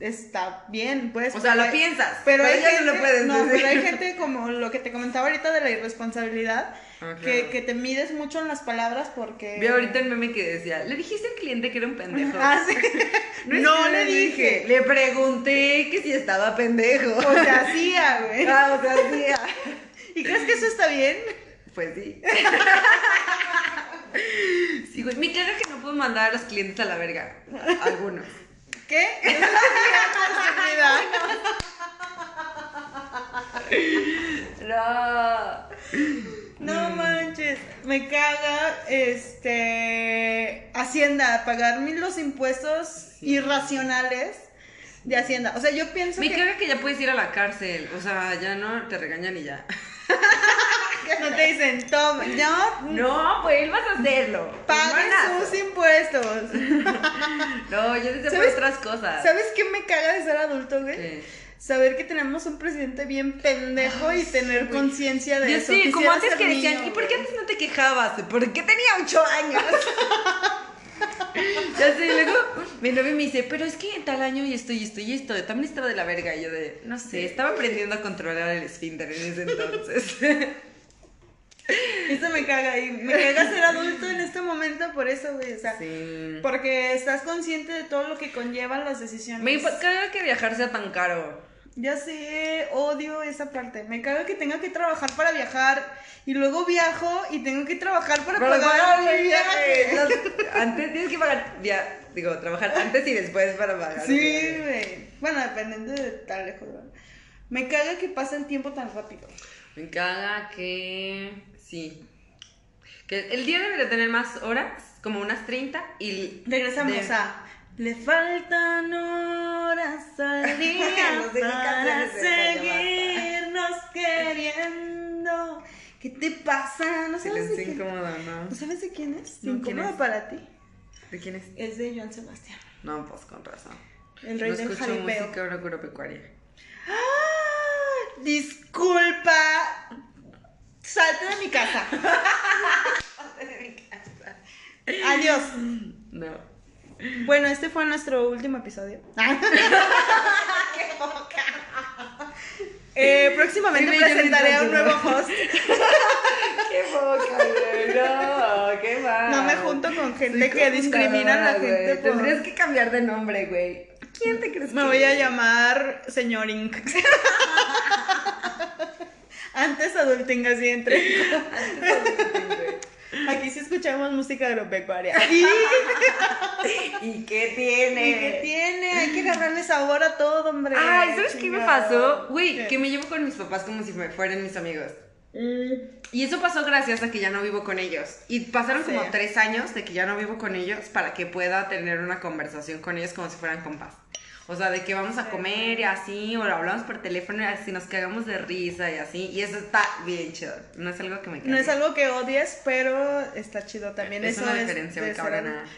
está bien, pues. O sea, lo piensas, pero, hay gente, no lo puedes no, pero hay gente como lo que te comentaba ahorita de la irresponsabilidad, ah, que, que, te mides mucho en las palabras porque... Vi ahorita el meme que decía, ¿le dijiste al cliente que era un pendejo? Ah, sí. no, le dije. Le pregunté que si estaba pendejo. O sea, hacía, güey. Ah, o sea, hacía. ¿Y crees que eso está bien? Pues sí. sí, güey. Me caga que no puedo mandar a los clientes a la verga. Algunos. ¿Qué? no. No manches, me caga este Hacienda, pagar los impuestos irracionales de Hacienda. O sea, yo pienso me caga que ya puedes ir a la cárcel, o sea, ya no te regañan y ya. no te dicen, toma, no. No, pues vas a hacerlo. Paguen sus impuestos. no, yo deseo por otras cosas. ¿Sabes qué me caga de ser adulto, güey? Saber que tenemos un presidente bien pendejo y tener conciencia de eso. Sí, como antes que decían, ¿y por qué antes no te quejabas? ¿Por qué tenía ocho años? ya sé, y luego mi novio me dice, pero es que en tal año y esto y esto y esto, también estaba de la verga. Y yo de, no sé, estaba aprendiendo a controlar el esfínter en ese entonces. Eso me caga y me caga ser adulto en este momento por eso, güey. O sea, porque estás consciente de todo lo que conllevan las decisiones. Me caga que viajar sea tan caro. Ya sé, odio esa parte. Me caga que tenga que trabajar para viajar y luego viajo y tengo que trabajar para, pagar mi viaje. antes tienes que pagar, ya, digo, trabajar antes y después para pagar. Sí, güey. Bueno, dependiendo de tal lejos. Me caga que pase el tiempo tan rápido. Me caga que Sí. Que el día debe de tener más horas, como unas 30, y... Regresamos a... Le faltan horas al día para seguirnos queriendo. ¿Qué te pasa? ¿No sabes de quién? ¿no? ¿No sabes de quién es? No, ¿Incómodo para ti? ¿De quién es? Es de Joan Sebastián. No, pues con razón. El rey no del escucho música agropecuaria. ¡Ah! Disculpa. Salte de mi casa. Salte de mi casa. Adiós. No. Bueno, este fue nuestro último episodio. ¡Qué poca! Eh, próximamente presentaré a un nuevo host. ¡Qué poca, güey! No, qué mal. No me junto con gente que discrimina a la gente. Por... Tendrías que cambiar de nombre, güey. ¿Quién te crees Me voy a llamar Señor Inc. Antes adulting así entre. Antes adulting, güey. Aquí sí escuchamos música agropecuaria. ¿Y, qué tiene? ¿Y qué tiene? Hay que agarrarle sabor a todo, hombre. Ay, ¿sabes qué me pasó? Güey, que me llevo con mis papás como si me fueran mis amigos. Mm. Y eso pasó gracias a que ya no vivo con ellos. Y pasaron como tres años de que ya no vivo con ellos para que pueda tener una conversación con ellos como si fueran compas. O sea, de que vamos a comer y así, o hablamos por teléfono y así nos cagamos de risa y así. Y eso está bien chido. No es algo que me No es algo que odies, pero está chido también. Es eso una diferencia, me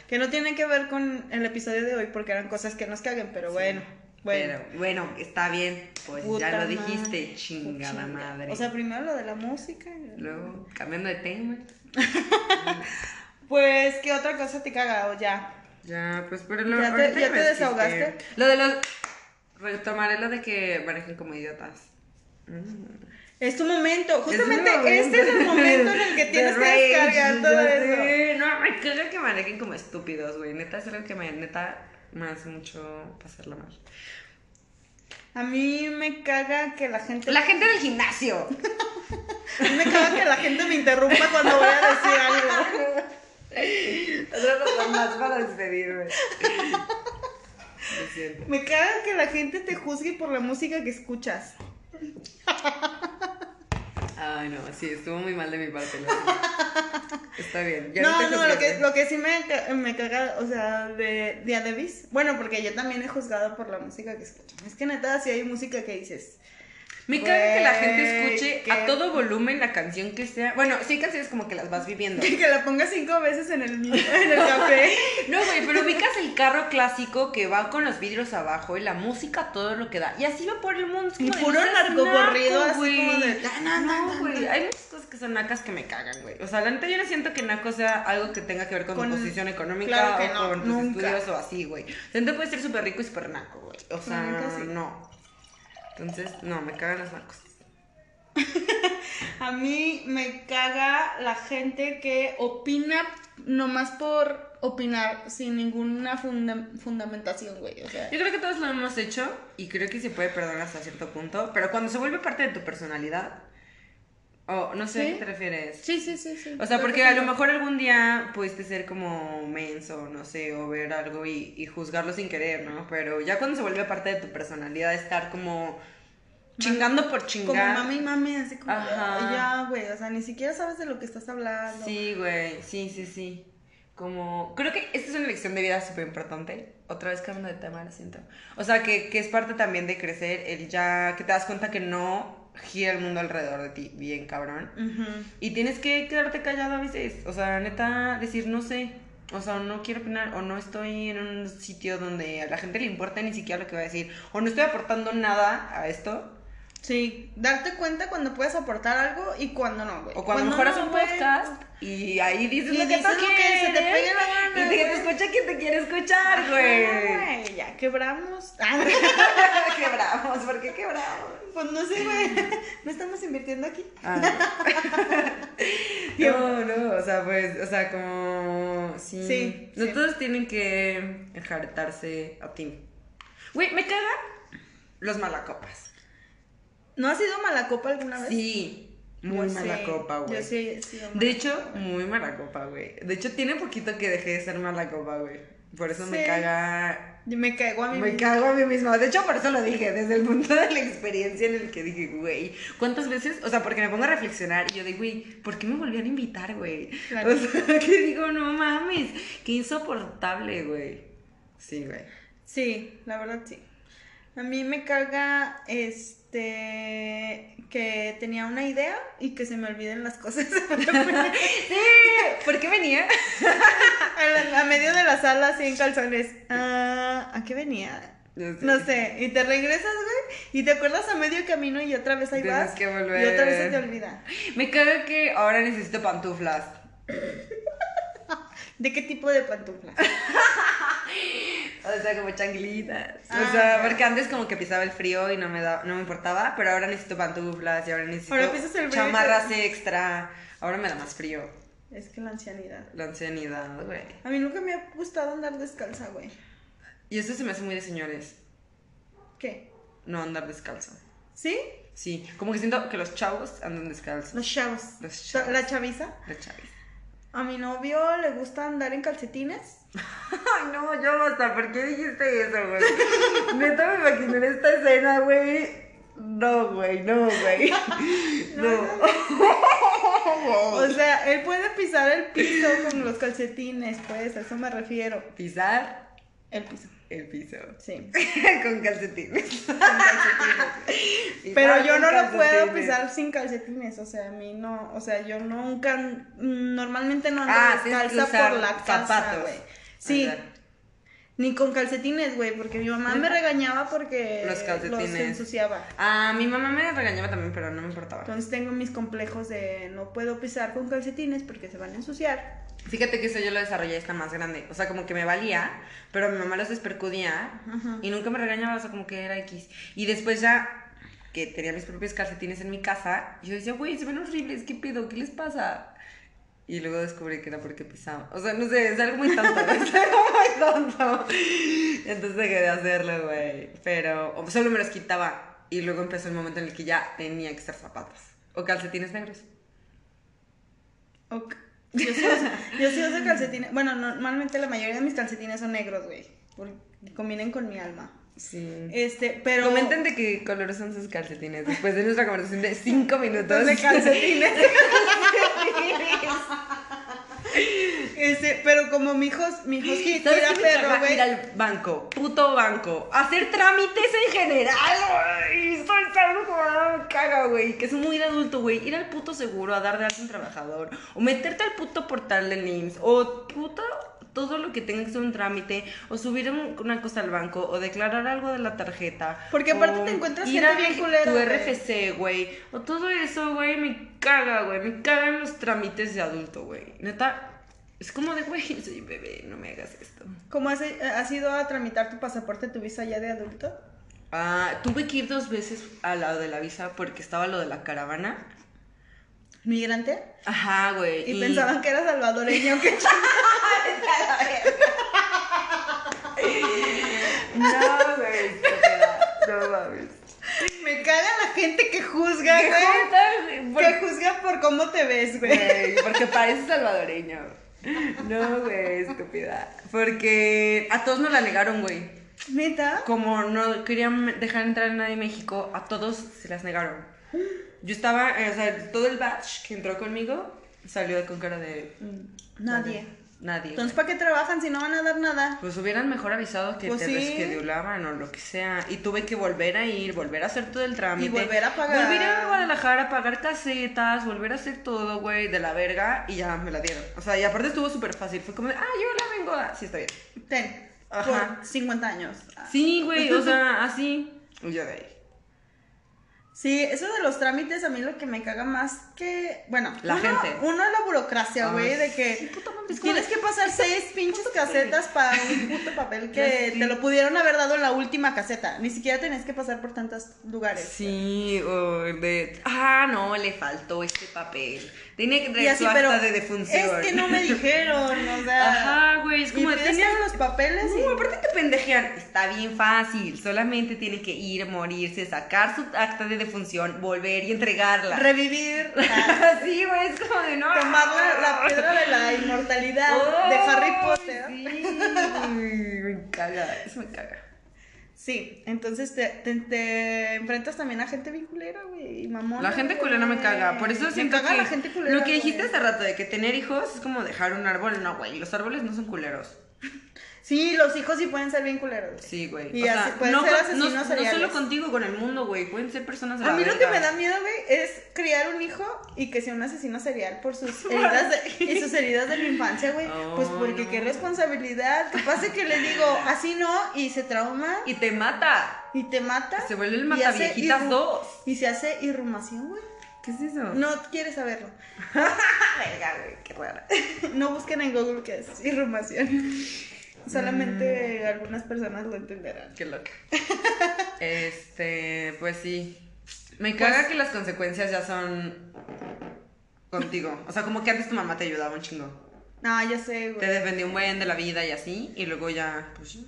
Que no tiene que ver con el episodio de hoy porque eran cosas que nos caguen, pero bueno. Bueno. Pero bueno, está bien. Pues ya lo dijiste, chingada madre. O sea, primero lo de la música. Luego, cambiando de tema. pues, ¿qué otra cosa te caga o ya? Ya, pues pero lo ¿Ya te, ¿ya te desahogaste? Lo de los. Retomaré lo de que manejen como idiotas. Mm. Es tu momento, justamente este es el momento en el que tienes que descargar todo eso. No, me caga que manejen como estúpidos, güey. Neta es algo que me, neta, me hace mucho pasarlo mal. A mí me caga que la gente. La gente del gimnasio. a mí me caga que la gente me interrumpa cuando voy a decir algo. Otra razón más para despedirme. Me caga que la gente te juzgue por la música que escuchas. Ay, no, sí, estuvo muy mal de mi parte. Está bien. no, no, lo, que, lo que sí me, me caga, o sea, de, de Adebis. Bueno, porque yo también he juzgado por la música que escucho. Es que neta, si hay música que dices, me caga que la gente escuche a todo volumen la canción que sea. Bueno, sí hay canciones como que las vas viviendo. que la pongas cinco veces en el, en el café. no, güey, pero ubicas el carro clásico que va con los vidrios abajo y la música todo lo que da. Y así va por el mundo. y puro largo corrido así como de... No, güey, hay muchas cosas que son nacas que me cagan, güey. O sea, la neta yo no siento que naco sea algo que tenga que ver con, tu posición económica o con tus estudios o así, güey. O puede ser súper rico y súper naco, güey. O sea, no. Entonces, no, me cagan las marcos. a mí me caga la gente que opina nomás por opinar sin ninguna fundamentación, güey. O sea, yo creo que todos lo hemos hecho y creo que se puede perdonar hasta cierto punto, pero cuando se vuelve parte de tu personalidad, o no sé a qué te refieres. Sí, sí, sí, sí. O sea, porque a lo mejor algún día pudiste ser como menso, no sé, o ver algo y, y juzgarlo sin querer, ¿no? Pero ya cuando se vuelve parte de tu personalidad, estar como chingando por chingar. Como mami y mami, así como, Ajá. ya, güey, o sea, ni siquiera sabes de lo que estás hablando. Sí, güey, sí, sí, sí. Como, creo que esta es una lección de vida súper importante. Otra vez cambiando de tema, lo siento. O sea, que, que es parte también de crecer, el ya que te das cuenta que no gira el mundo alrededor de ti, bien cabrón. Y tienes que quedarte callado a veces. O sea, neta, decir no sé. O sea, no quiero opinar, o no estoy en un sitio donde a la gente le importa ni siquiera lo que va a decir, o no estoy aportando nada a esto. Sí, darte cuenta cuando puedes aportar algo y cuando no, güey. O cuando, mejoras un podcast y ahí dices lo que tú quieres. se te pegue la Y te escucha quien te quiere escuchar, güey. Ya quebramos. quebramos, ¿por qué quebramos? Pues no sé, güey. No estamos invirtiendo aquí. Ah, no. no, o sea, pues, o sea, como. Sí. sí no todos tienen que enjartarse a ti. Güey, me caga los malacopas. ¿No has sido mala copa alguna vez? Sí. Muy mala copa, güey. Yo sí De hecho, muy mala copa, güey. De hecho, tiene poquito que dejé de ser mala copa, güey. Por eso me caga. Me cago a mí Me cago a mí misma. De hecho, por eso lo dije, desde el punto de la experiencia en el que dije, güey, ¿cuántas veces? O sea, porque me pongo a reflexionar y yo digo, güey, ¿por qué me volvían a invitar, güey? O sea, que digo, no mames, qué insoportable, güey. Sí, güey. Sí, la verdad sí. A mí me caga este que tenía una idea y que se me olviden las cosas. sí, ¿por qué venía? a, medio de la sala así en calzones. Ah, ¿A qué venía? No sé. y te regresas, güey, y te acuerdas a medio camino y otra vez ahí vas. Que volver. Y otra vez se te olvida. Me caga que ahora necesito pantuflas. ¿De qué tipo de pantuflas? o sea, como changlitas. o sea, ah. porque antes como que pisaba el frío y no me da, no me importaba, pero ahora necesito pantuflas y ahora necesito chamarras extra. Ahora me da más frío. Es que la ancianidad. La ancianidad, güey. A mí nunca me ha gustado andar descalza, güey. Y esto se me hace muy de señores. ¿Qué? No andar descalzo. ¿Sí? Sí, como que siento que los chavos andan descalzos. Los chavos. Los chavos. ¿La chaviza? La chaviza. A mi novio le gusta andar en calcetines. Ay, no, yo hasta, ¿por qué dijiste eso, güey? Neta me imaginé esta escena, güey. No, güey, no, güey. No. o sea, él puede pisar el piso con los calcetines, pues, a eso me refiero. ¿Pisar? El piso. El piso. Sí. con calcetines. Con calcetines. Pero yo no lo puedo pisar sin calcetines, o sea, a mí no, o sea, yo nunca, normalmente no ando ah, descalza por la casa, güey. Sí. Ni con calcetines, güey, porque mi mamá me regañaba porque los calcetines los ensuciaba. Ah, mi mamá me regañaba también, pero no me importaba. Entonces tengo mis complejos de no puedo pisar con calcetines porque se van a ensuciar. Fíjate que eso yo lo desarrollé esta más grande. O sea, como que me valía, pero mi mamá los despercudía y nunca me regañaba, o sea, como que era X. Y después ya que tenía mis propios calcetines en mi casa, yo decía, güey, se ven horribles, ¿qué pedo? ¿Qué les pasa? Y luego descubrí que era porque pisaba. O sea, no sé, es algo muy tonto, es algo muy tonto. Entonces dejé de hacerlo, güey. Pero solo me los quitaba. Y luego empezó el momento en el que ya tenía que estar zapatos. O calcetines negros. Ok. Yo sí, uso, calcetines. Bueno, normalmente la mayoría de mis calcetines son negros, güey. Combinen con mi alma. Sí. Este, pero. Comenten de qué colores son sus calcetines. Después de nuestra conversación de 5 minutos. De calcetines. Este, pero como mi hijo, mi hijo es era perro, güey. Ir al banco, puto banco. Hacer trámites en general, güey. Estoy tan caga, güey. Que es muy de adulto, güey. Ir al puto seguro a dar de alta un trabajador. O meterte al puto portal de NIMS. O puto todo lo que tenga que ser un trámite, o subir una cosa al banco, o declarar algo de la tarjeta. Porque aparte te encuentras gente bien culera. Tu RFC, güey. O todo eso, güey, me caga, güey. Me cagan los trámites de adulto, güey. Neta, es como de, güey, soy bebé, no me hagas esto. ¿Cómo has, has ido a tramitar tu pasaporte, tu visa ya de adulto? Ah, tuve que ir dos veces al lado de la visa porque estaba lo de la caravana. ¿Migrante? Ajá, güey. Y, pensaban que era salvadoreño, que No, güey, no mames. Me caga la gente que juzga, güey. Que juzga por cómo te ves, güey. Porque pareces salvadoreño. No, güey, estúpida. Porque a todos nos la negaron, güey. ¿Neta? Como no querían dejar entrar a nadie en México, a todos se las negaron. Yo estaba, o sea, todo el batch que entró conmigo salió con cara de... Nadie nadie. Entonces, ¿para qué trabajan si no van a dar nada? Pues hubieran mejor avisado que pues te sí. o lo que sea. Y tuve que volver a ir, volver a hacer todo el trámite. Y volver a pagar. Volver a Guadalajara a pagar casetas, volver a hacer todo, güey, de la verga. Y ya me la dieron. O sea, y aparte estuvo súper fácil. Fue como de, ah, yo la vengo a... Sí, está bien. Ten. Ajá. Por 50 años. Sí, güey, o sea, así. Y yo de ahí. Sí, eso de los trámites a mí lo que me caga más que, bueno, la gente. Uno es la burocracia, güey, de que tienes que pasar seis pinches casetas para un puto papel que te lo pudieron haber dado en la última caseta. Ni siquiera tenés que pasar por tantos lugares. Sí, o de, ah, no, le faltó este papel. Tiene que traer su acta de defunción. Es que no me dijeron, o sea. Ajá, güey, es como tenías los papeles y. No, aparte te pendejean. Está bien fácil, solamente tiene que ir, morirse, sacar su acta de defunción, volver y entregarla. Revivir. sí, güey, es como de no. Tomar la, piedra de la inmortalidad de Harry Potter. Sí, me caga, eso me caga. Sí, entonces te, te, enfrentas también a gente bien culera, güey, mamón. La gente culera me caga, por eso siento caga que la gente culera, lo que dijiste hace rato de que tener hijos es como dejar un árbol, no, güey, los árboles no son culeros. Sí, los hijos sí pueden ser bien culeros. Sí, güey. Y así pueden ser asesinos no, no solo contigo, con el mundo, güey. Pueden ser personas A mí lo que me da miedo, güey, es criar un hijo y que sea un asesino serial por sus heridas de, y sus heridas de la infancia, güey. pues porque qué responsabilidad. Que pase que le digo, así no, y se trauma. Y te mata. Y te mata. Se vuelve el mataviejitas dos. Y se hace irrumación, güey. ¿Qué es eso? No quieres saberlo. Venga, güey, qué rara. no busquen en Google qué es irrumación. Solamente mm. algunas personas lo entenderán. Qué loca. este, pues sí. Me caga pues que las consecuencias ya son contigo. O sea, como que antes tu mamá te ayudaba un chingo. Ah, ya sé, güey. Te defendió un buen de la vida y así, y luego ya, pues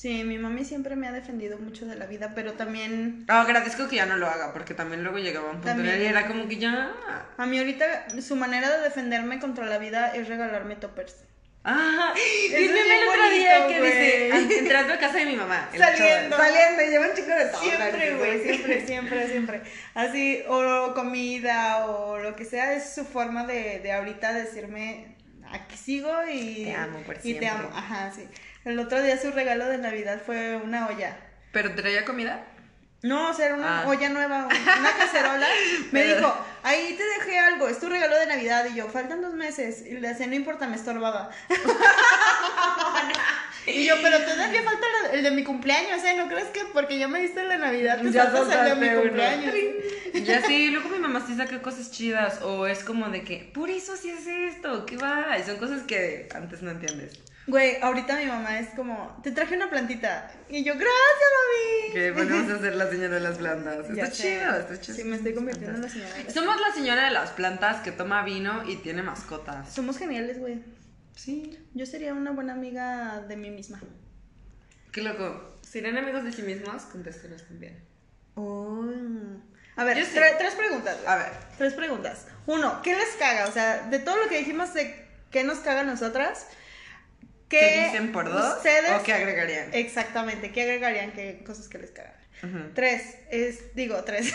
Sí, mi mami siempre me ha defendido mucho de la vida, pero también... Ah, agradezco que ya no lo haga, porque también luego llegaba un punto y era como que ya... A mí ahorita su manera de defenderme contra la vida es regalarme toppers. Ah, y el otro día que dice, entrando a casa de mi mamá. Saliendo. Saliendo, lleva un chico de todo. Siempre, güey, siempre, siempre, siempre. Así, o comida, o lo que sea, es su forma de, de ahorita decirme, aquí sigo y... Te amo por Y te amo, ajá, sí. El otro día su regalo de Navidad fue una olla. ¿Pero traía comida? No, o sea, era una ah. olla nueva, una cacerola. Me dijo, ahí te dejé algo, es tu regalo de Navidad. Y yo, faltan dos meses. Y le decía, no importa, me estorbaba. y yo, pero todavía falta el de mi cumpleaños, ¿eh? ¿No crees que porque ya me diste de Navidad, te ya el de mi cumpleaños? ya sí, luego mi mamá sí saca cosas chidas. O es como de que, por eso sí es esto, ¿qué va? Y son cosas que antes no entiendes. Güey, ahorita mi mamá es como, te traje una plantita. Y yo, gracias, mami. Que volvemos a ser la señora de las plantas. Está chido, está chido. Sí, me estoy convirtiendo en la señora de las Somos la señora de las plantas que toma vino y tiene mascotas. Somos geniales, güey. Sí. Yo sería una buena amiga de mí misma. Qué loco. ¿Serían amigos de sí mismos? Contéstenos también. Oh. A ver, tres preguntas. A ver. Tres preguntas. Uno, ¿qué les caga? O sea, de todo lo que dijimos de qué nos caga a nosotras, ¿Qué, dicen por dos? Ustedes, ¿O qué agregarían? Exactamente, ¿qué agregarían? ¿Qué cosas que les cagan? Tres, es, digo, tres.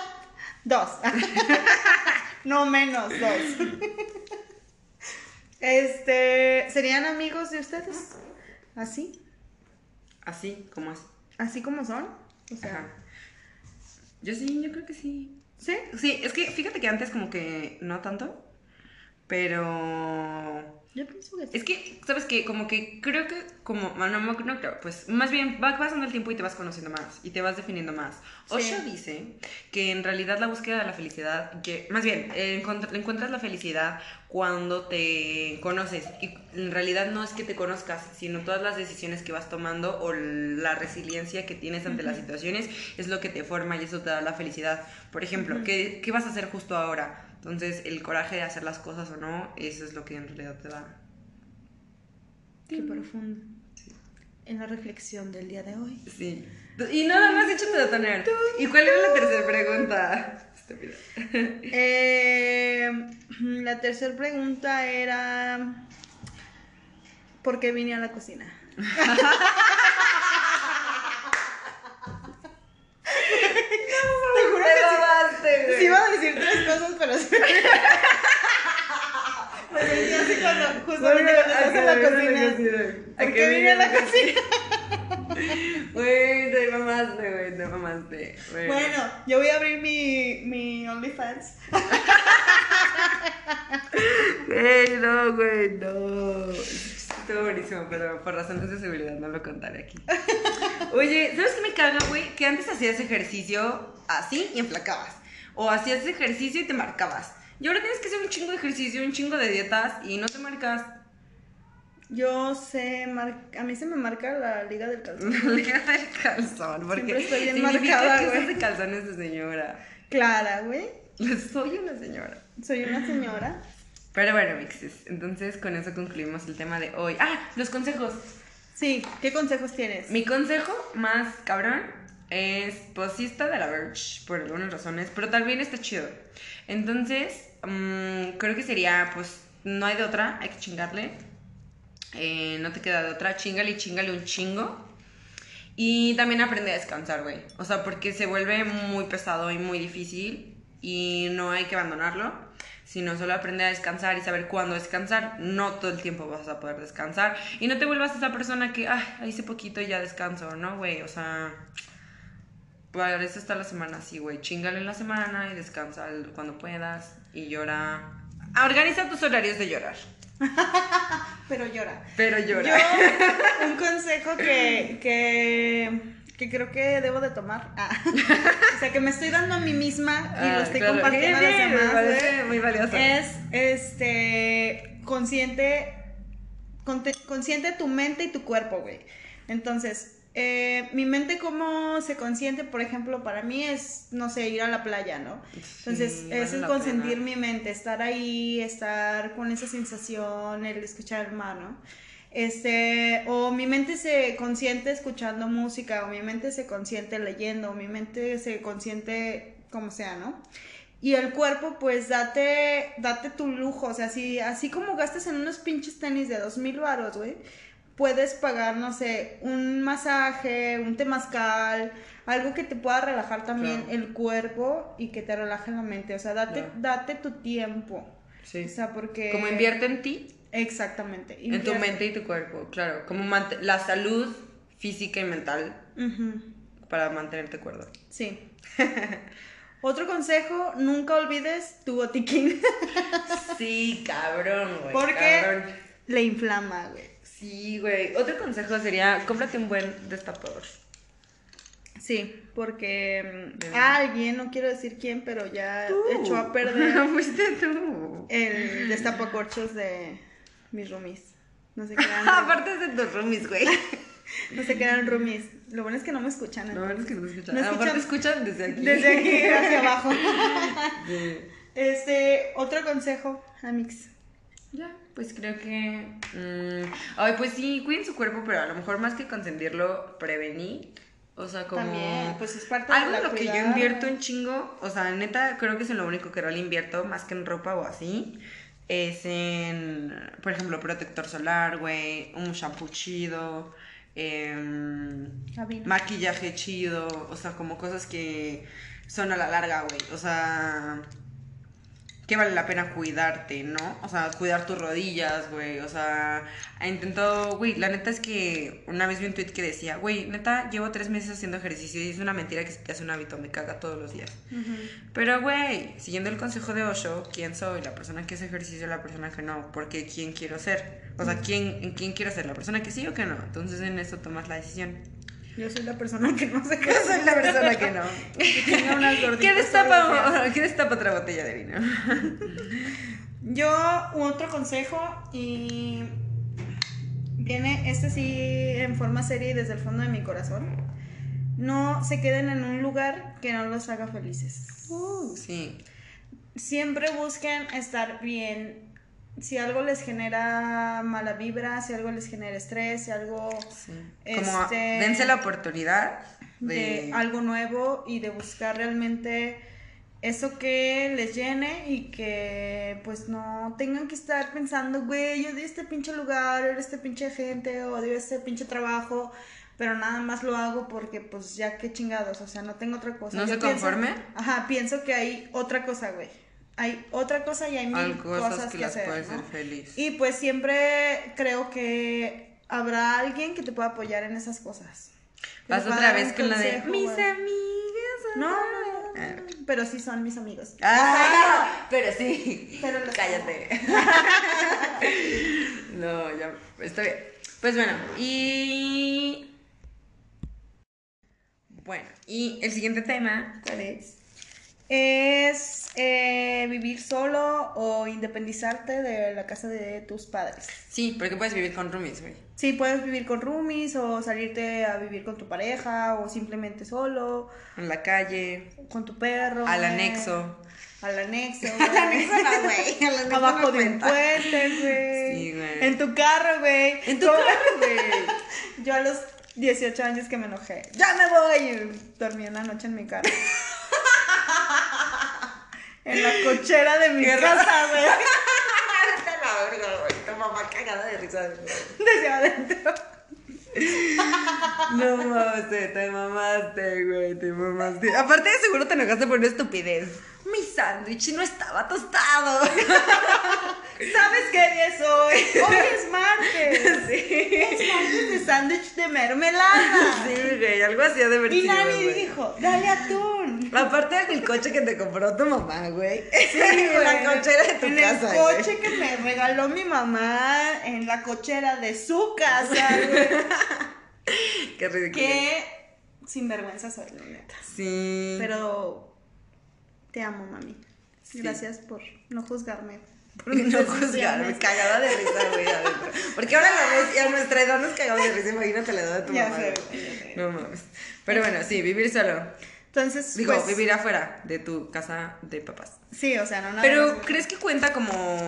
dos. no menos, dos. este, ¿serían amigos de ustedes? ¿Así? Así, como así. ¿Así como son? O sea. Yo sí, yo creo que sí. ¿Sí? Sí, es que fíjate que antes como que no tanto, pero yo pienso que Es que, ¿sabes qué? Como que creo que, como, no, no, no creo, pues más bien va pasando el tiempo y te vas conociendo más y te vas definiendo más. Osho dice que en realidad la búsqueda de la felicidad, que más bien, encuentras la felicidad cuando te conoces y en realidad no es que te conozcas, sino todas las decisiones que vas tomando o la resiliencia que tienes ante las situaciones es lo que te forma y eso te da la felicidad. Por ejemplo, ¿qué, ¿qué vas a hacer justo ahora? Entonces, el coraje de hacer las cosas o no, eso es lo que en realidad te da. Qué profundo. En la reflexión del día de hoy. Sí. Y no, no has dicho tu detoner. ¿Y cuál era la tercera pregunta? eh, la tercera pregunta era. ¿Por qué vine a la cocina? Sí iba a decir tres cosas, pero sí. Me sentí así cuando, justamente cuando estás en la cocina. ¿Por qué vine a la cocina? Güey, te mamaste, güey, te mamaste. Bueno, yo voy a abrir mi, mi OnlyFans. Güey, no, güey, no. Estuvo buenísimo, pero por razones de seguridad no lo contaré aquí. Oye, ¿sabes qué me caga, güey? Que antes hacías ejercicio así y enflacabas. O hacías ejercicio y te marcabas. Y ahora tienes que hacer un chingo de ejercicio, un chingo de dietas y no te marcas. Yo sé, a mí se me marca la liga del calzón. La liga del calzón, porque Siempre estoy bien marcada, güey. de calzones de señora. Clara, güey. Soy una señora. Soy una señora. Pero bueno, mixes. Entonces, con eso concluimos el tema de hoy. Ah, los consejos. Sí, ¿qué consejos tienes? Mi consejo más cabrón es posista de la Verge, por algunas razones, pero también está chido. Entonces, mm, creo que sería, pues, no hay de otra, hay que chingarle. Eh, no te queda de otra, chingale y chingale un chingo. Y también aprende a descansar, güey. O sea, porque se vuelve muy pesado y muy difícil y no hay que abandonarlo. sino solo aprende a descansar y saber cuándo descansar. No todo el tiempo vas a poder descansar. Y no te vuelvas esa persona que, ay, hice poquito y ya descanso, ¿no, güey? O sea, para eso está la semana así, güey. Chingale en la semana y descansa cuando puedas y llora. Organiza tus horarios de llorar. Pero llora. Pero llora. un consejo que, que que creo que debo de tomar. Ah. o sea, que me estoy dando a mí misma y lo ah, estoy compartiendo a los demás. muy valioso. Es este consciente consciente tu mente y tu cuerpo, güey. Entonces, eh, mi mente cómo se consiente, por ejemplo, para mí es, no sé, ir a la playa, ¿no? Entonces, eso es consentir mi mente, estar ahí, estar con esa sensación, el escuchar el mar, ¿no? Este, o mi mente se consiente escuchando música, o mi mente se consiente leyendo, o mi mente se consiente como sea, ¿no? Y el cuerpo, pues date, date tu lujo, o sea, si, así como gastas en unos pinches tenis de dos mil baros, güey, puedes pagar, no sé, un masaje, un temazcal, algo que te pueda relajar también el cuerpo y que te relaje la mente, o sea, date, date tu tiempo. Sí. O sea, porque... Como invierte en ti, Exactamente. En tu mente y tu cuerpo, claro. Como la salud física y mental para mantenerte cuerdo. Sí. Otro consejo, nunca olvides tu botiquín. sí, cabrón, güey. Porque le inflama, güey. Sí, güey. Otro consejo sería, cómprate un buen destapador. Sí, porque mm, alguien, no quiero decir quién, pero ya echó a perder. Fuiste tú. El destapacorchos de mis roomies. No sé qué eran. Aparte de tus roomies, güey. no sé qué eran roomies. Lo bueno es que no me escuchan. Lo bueno es que no me escuchan. No a lo mejor te escuchan desde aquí. Desde aquí hacia abajo. Este, otro consejo, Amix. Ya, pues creo que. Mm, ay, pues sí, cuiden su cuerpo, pero a lo mejor más que consentirlo, prevenir. O sea, como. También, pues es parte algo de lo que yo invierto un chingo. O sea, neta, creo que es en lo único que le invierto, más que en ropa o así es en, por ejemplo, protector solar, güey, un shampoo chido, em, maquillaje chido, o sea, como cosas que son a la larga, güey. O sea, que vale la pena cuidarte, ¿no? O sea, cuidar tus rodillas, güey. O sea, he intentado, güey, la neta es que una vez vi un tweet que decía, güey, neta, llevo tres meses haciendo ejercicio y es una mentira que se te hace un hábito, me caga todos los días. Pero, güey, siguiendo el consejo de Osho, ¿quién soy? La persona que hace ejercicio, la persona que no. Porque ¿quién quiero ser? O sea, ¿quién, ¿en quién quiero ser? ¿La persona que sí o que no? Entonces en eso tomas la decisión. Yo soy la persona que no sé qué. Yo soy la persona que no. ¿Qué destapa, ¿Qué destapa otra botella de vino? Yo, otro consejo, y viene este sí en forma seria y desde el fondo de mi corazón. No se queden en un lugar que no los haga felices. Uh, sí. Siempre busquen estar bien si algo les genera mala vibra, si algo les genera estrés, si algo... Este, dense la oportunidad de... algo nuevo y de buscar realmente eso que les llene y que pues no tengan que estar pensando, güey, yo odio este pinche lugar, odio este pinche gente, odio este pinche trabajo, pero nada más lo hago porque pues ya qué chingados, o sea, no tengo otra cosa. ¿No se conforme? Ajá, pienso que hay otra cosa, güey hay otra cosa y hay mil cosas, que, hacer, Y pues siempre creo que habrá alguien que te pueda apoyar en esas cosas. Vas otra vez con la de mis amigas. No, no, pero sí son mis amigos. Ah, pero sí. Pero cállate. no, ya está bien. Pues bueno, y bueno, y el siguiente tema, ¿cuál es? Es eh, vivir solo o independizarte de la casa de tus padres. Sí, porque puedes vivir con roomies, güey. Sí, puedes vivir con roomies o salirte a vivir con tu pareja o simplemente solo. En la calle. Con tu perro. Al anexo. Al anexo, Al anexo no, güey. Abajo de un puente, güey. Sí, güey. En tu carro, güey. En tu carro, güey. Yo a los 18 años que me enojé. ¡Ya me voy! Dormí una noche en mi carro. en la cochera de mi casa, güey. la verga, güey. Tu mamá cagada de risa. Desde adentro. No mames, te mamaste, güey, te mamaste. Aparte, seguro te enojaste por una estupidez. Mi sándwich no estaba tostado. ¿Sabes qué día es hoy? Hoy es martes. Sí. Es martes de sándwich de mermelada. Sí, güey, algo así de verdad. Y nadie dijo, dale atún. Aparte del coche que te compró tu mamá, güey. Sí, en la cochera de tu casa. En el coche que me regaló mi mamá en la cochera de su casa, güey. Qué ridículo. Qué sinvergüenza soy, la neta. Sí. Pero te amo, mami. Gracias por no juzgarme. Por no juzgarme, cagada de risa, güey, Porque ahora la ves y a nuestra edad nos cagamos de risa, imagínate la edad de tu mamá. No mames. Pero bueno, sí, vivir solo. Entonces, Digo, pues vivir afuera de tu casa de papás. Sí, o sea, no nada Pero, ¿crees que cuenta como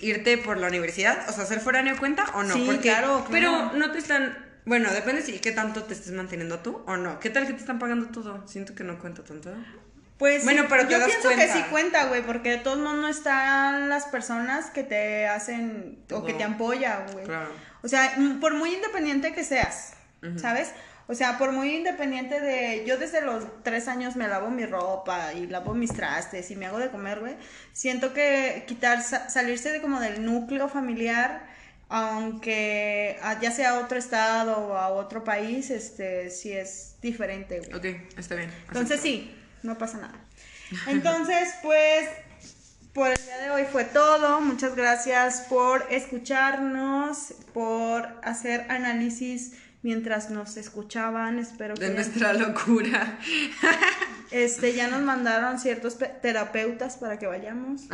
irte por la universidad? O sea, ser foráneo cuenta o no? Sí, claro, claro. Pero no te están bueno, depende si qué tanto te estés manteniendo tú o no. ¿Qué tal que te están pagando todo? Siento que no cuenta tanto. Pues bueno, pero yo pienso que sí cuenta, güey, porque de todos modos no están las personas que te hacen o que te apoyan, güey. Claro. O sea, por muy independiente que seas, ¿sabes? O sea, por muy independiente de... Yo desde los tres años me lavo mi ropa y lavo mis trastes y me hago de comer, güey. Siento que quitar, salirse de como del núcleo familiar aunque ya sea a otro estado o a otro país, este, sí es diferente. Güey. Ok, está bien. Entonces sí, no pasa nada. Entonces, pues, por el día de hoy fue todo. Muchas gracias por escucharnos, por hacer análisis mientras nos escuchaban. Espero que. De nuestra locura. Este, ya nos mandaron ciertos terapeutas para que vayamos.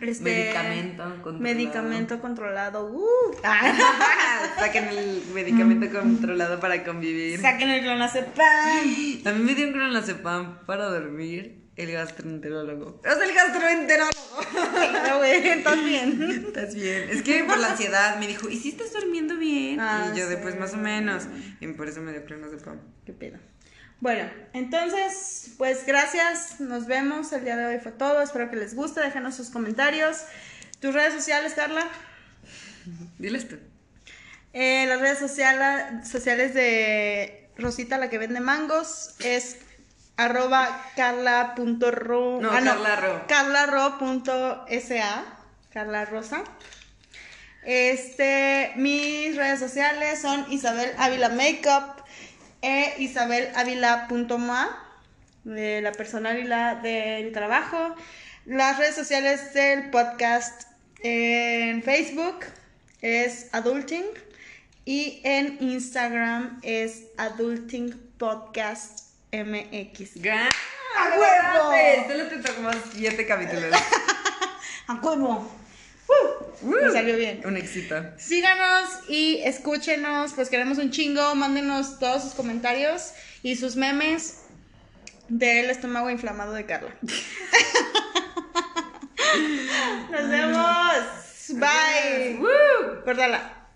Este, medicamento controlado. Medicamento controlado. Uh. Saquen el medicamento controlado para convivir. Saquen el clonazepam. También me dieron clonazepam para dormir. El gastroenterólogo. ¡Es el gastroenterólogo! Claro, güey, estás bien. Estás bien. Es que por la ansiedad me dijo, ¿y si estás durmiendo bien? Ah, y yo, después más o menos. Y por eso me dio clonazepam. Qué pedo. Bueno, entonces, pues gracias, nos vemos, el día de hoy fue todo, espero que les guste, déjenos sus comentarios. ¿Tus redes sociales, Carla? Diles tú. Eh, las redes sociales de Rosita, la que vende mangos, es arroba carla.ro. No, ah, no, carla.ro.sa, Carla Rosa. Este, mis redes sociales son Isabel Ávila Makeup, e isabelávila.ma, de la personal y la del trabajo. Las redes sociales del podcast en Facebook es Adulting y en Instagram es Adulting Podcast MX. ¡A huevo! Solo te tocó más siete capítulos. ¡A huevo! me salió bien. Un éxito. Síganos y escúchenos, pues queremos un chingo. Mándenos todos sus comentarios y sus memes del estómago inflamado de Carla. Nos vemos. Bye. Córtala.